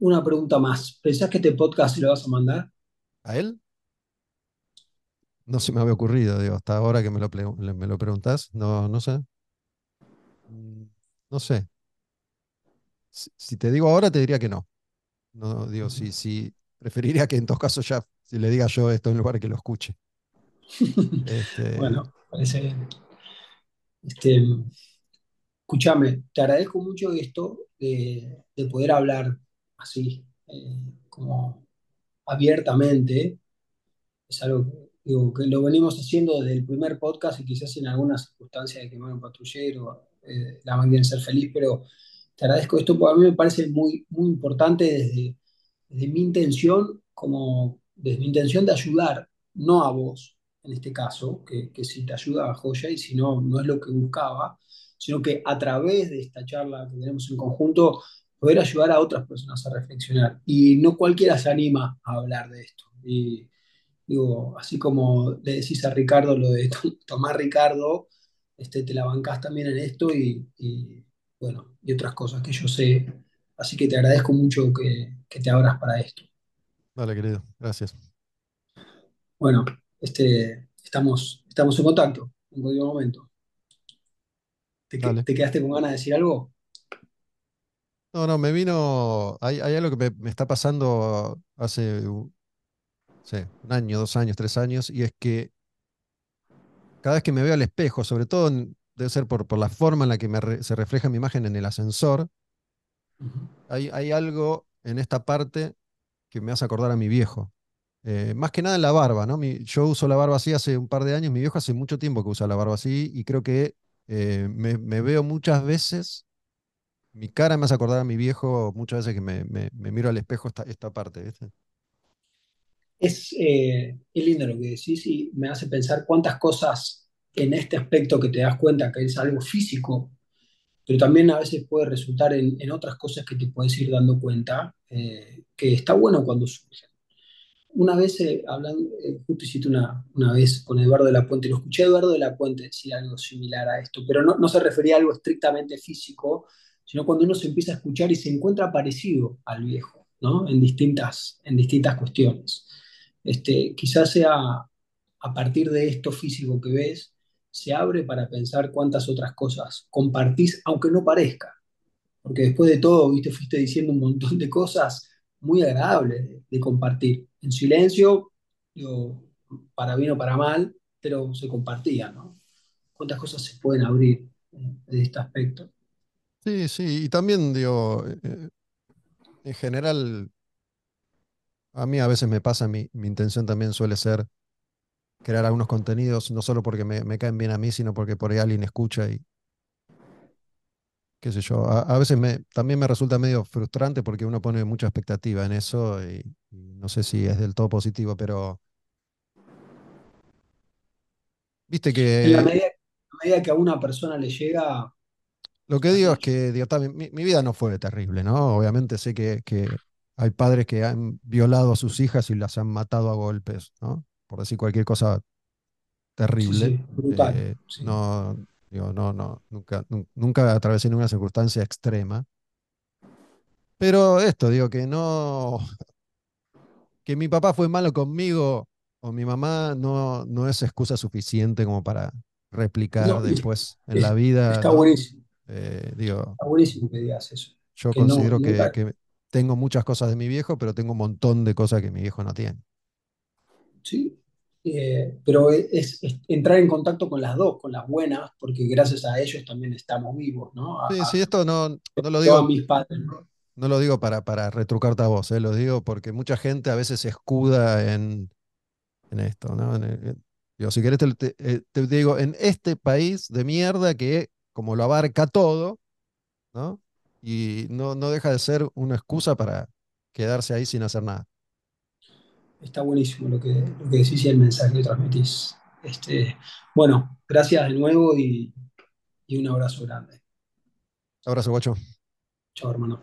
Una pregunta más. ¿Pensás que este podcast se lo vas a mandar? ¿a él? No se me había ocurrido, digo, hasta ahora que me lo, me lo preguntás, no, no sé. Mm, No sé. Si, si te digo ahora, te diría que no. No, digo, si, si preferiría que en todo caso ya, si le diga yo esto en lugar de que lo escuche. Este, Bueno, parece bien. Este, escúchame, te agradezco mucho esto de, de poder hablar así, eh, como abiertamente. Es algo que, lo venimos haciendo desde el primer podcast y quizás en algunas circunstancias de quemar un patrullero, eh, la máquina de ser feliz, pero te agradezco esto porque a mí me parece muy, muy importante desde, desde mi intención, como desde mi intención de ayudar, no a vos, en este caso, que, que si te ayuda a joya y si no, no es lo que buscaba, sino que a través de esta charla que tenemos en conjunto, poder ayudar a otras personas a reflexionar. Y no cualquiera se anima a hablar de esto. Y, Digo, así como le decís a Ricardo lo de to- tomar Ricardo, este, te la bancás también en esto y, y, bueno, y otras cosas que yo sé. Así que te agradezco mucho que, que te abras para esto. vale, querido, gracias. Bueno, este, estamos, estamos en contacto en cualquier momento. ¿Te, que- Dale. te quedaste con ganas de decir algo? No, no, me vino, hay, hay algo que me, me está pasando hace, sé, un año, dos años, tres años, y es que cada vez que me veo al espejo, sobre todo en- debe ser por, por la forma en la que me re- se refleja mi imagen en el ascensor, hay, hay algo en esta parte que me hace acordar a mi viejo. Eh, más que nada en la barba, ¿no? Mi- yo uso la barba así hace un par de años, mi viejo hace mucho tiempo que usa la barba así y creo que eh, me, me veo muchas veces, mi cara me hace acordar a mi viejo muchas veces que me, miro al espejo esta, parte. Es, eh, lindo lo que decís y me hace pensar cuántas cosas en este aspecto que te das cuenta que es algo físico, pero también a veces puede resultar en, otras cosas que te puedes ir dando cuenta, eh, que está bueno cuando surgen. Una vez, eh, hablando, justo hiciste una, una vez con Eduardo de la Puente, lo escuché a Eduardo de la Puente decir algo similar a esto, pero no, no se refería a algo estrictamente físico, sino cuando uno se empieza a escuchar y se encuentra parecido al viejo, ¿no? En distintas, en distintas cuestiones. Este, quizás sea a partir de esto físico que ves, se abre para pensar cuántas otras cosas compartís, aunque no parezca, porque después de todo, viste, fuiste diciendo un montón de cosas muy agradables de, de compartir. En silencio, digo, para bien o para mal, pero se compartía, ¿no? ¿Cuántas cosas se pueden abrir eh, de este aspecto? Sí, sí, y también digo, eh, eh, en general, a mí a veces me pasa, mi, mi intención también suele ser crear algunos contenidos, no solo porque me, me caen bien a mí, sino porque por ahí alguien escucha y qué sé yo. A, a veces me, también me resulta medio frustrante porque uno pone mucha expectativa en eso y, y no sé si es del todo positivo, pero viste En la que medida, a medida que a una persona le llega, lo que digo es que digo, ta, mi, vida no fue terrible, ¿no? Obviamente sé que, que hay padres que han violado a sus hijas y las han matado a golpes, ¿no? Por decir cualquier cosa terrible. sí, brutal. Eh, Sí. no, digo, no, no, nunca, nun- nunca atravesé ninguna circunstancia extrema. Pero esto, digo, que no, que mi papá fue malo conmigo o mi mamá no, no es excusa suficiente como para replicar No, después en la vida, está buenísimo. Eh, digo, Está buenísimo que digas eso. yo Que no, considero que, nunca, que tengo muchas cosas de mi viejo, pero tengo un montón de cosas que mi viejo no tiene. sí. Eh, pero es, es entrar en contacto con las dos, con las buenas, porque gracias a ellos también estamos vivos, ¿no? A, Sí, sí, esto no, no lo digo, mis padres, ¿no? no lo digo para, para retrucarte a vos, eh, lo digo porque mucha gente a veces se escuda en, en esto, ¿no? En el- en- digo, si querés te, te- te digo, en este país de mierda que como lo abarca todo, ¿no? Y no, no deja de ser una excusa para quedarse ahí sin hacer nada. Está buenísimo lo que, lo que decís y el mensaje que transmitís. Este, bueno, gracias de nuevo y, y un abrazo grande. Abrazo, guacho. Chao, hermano.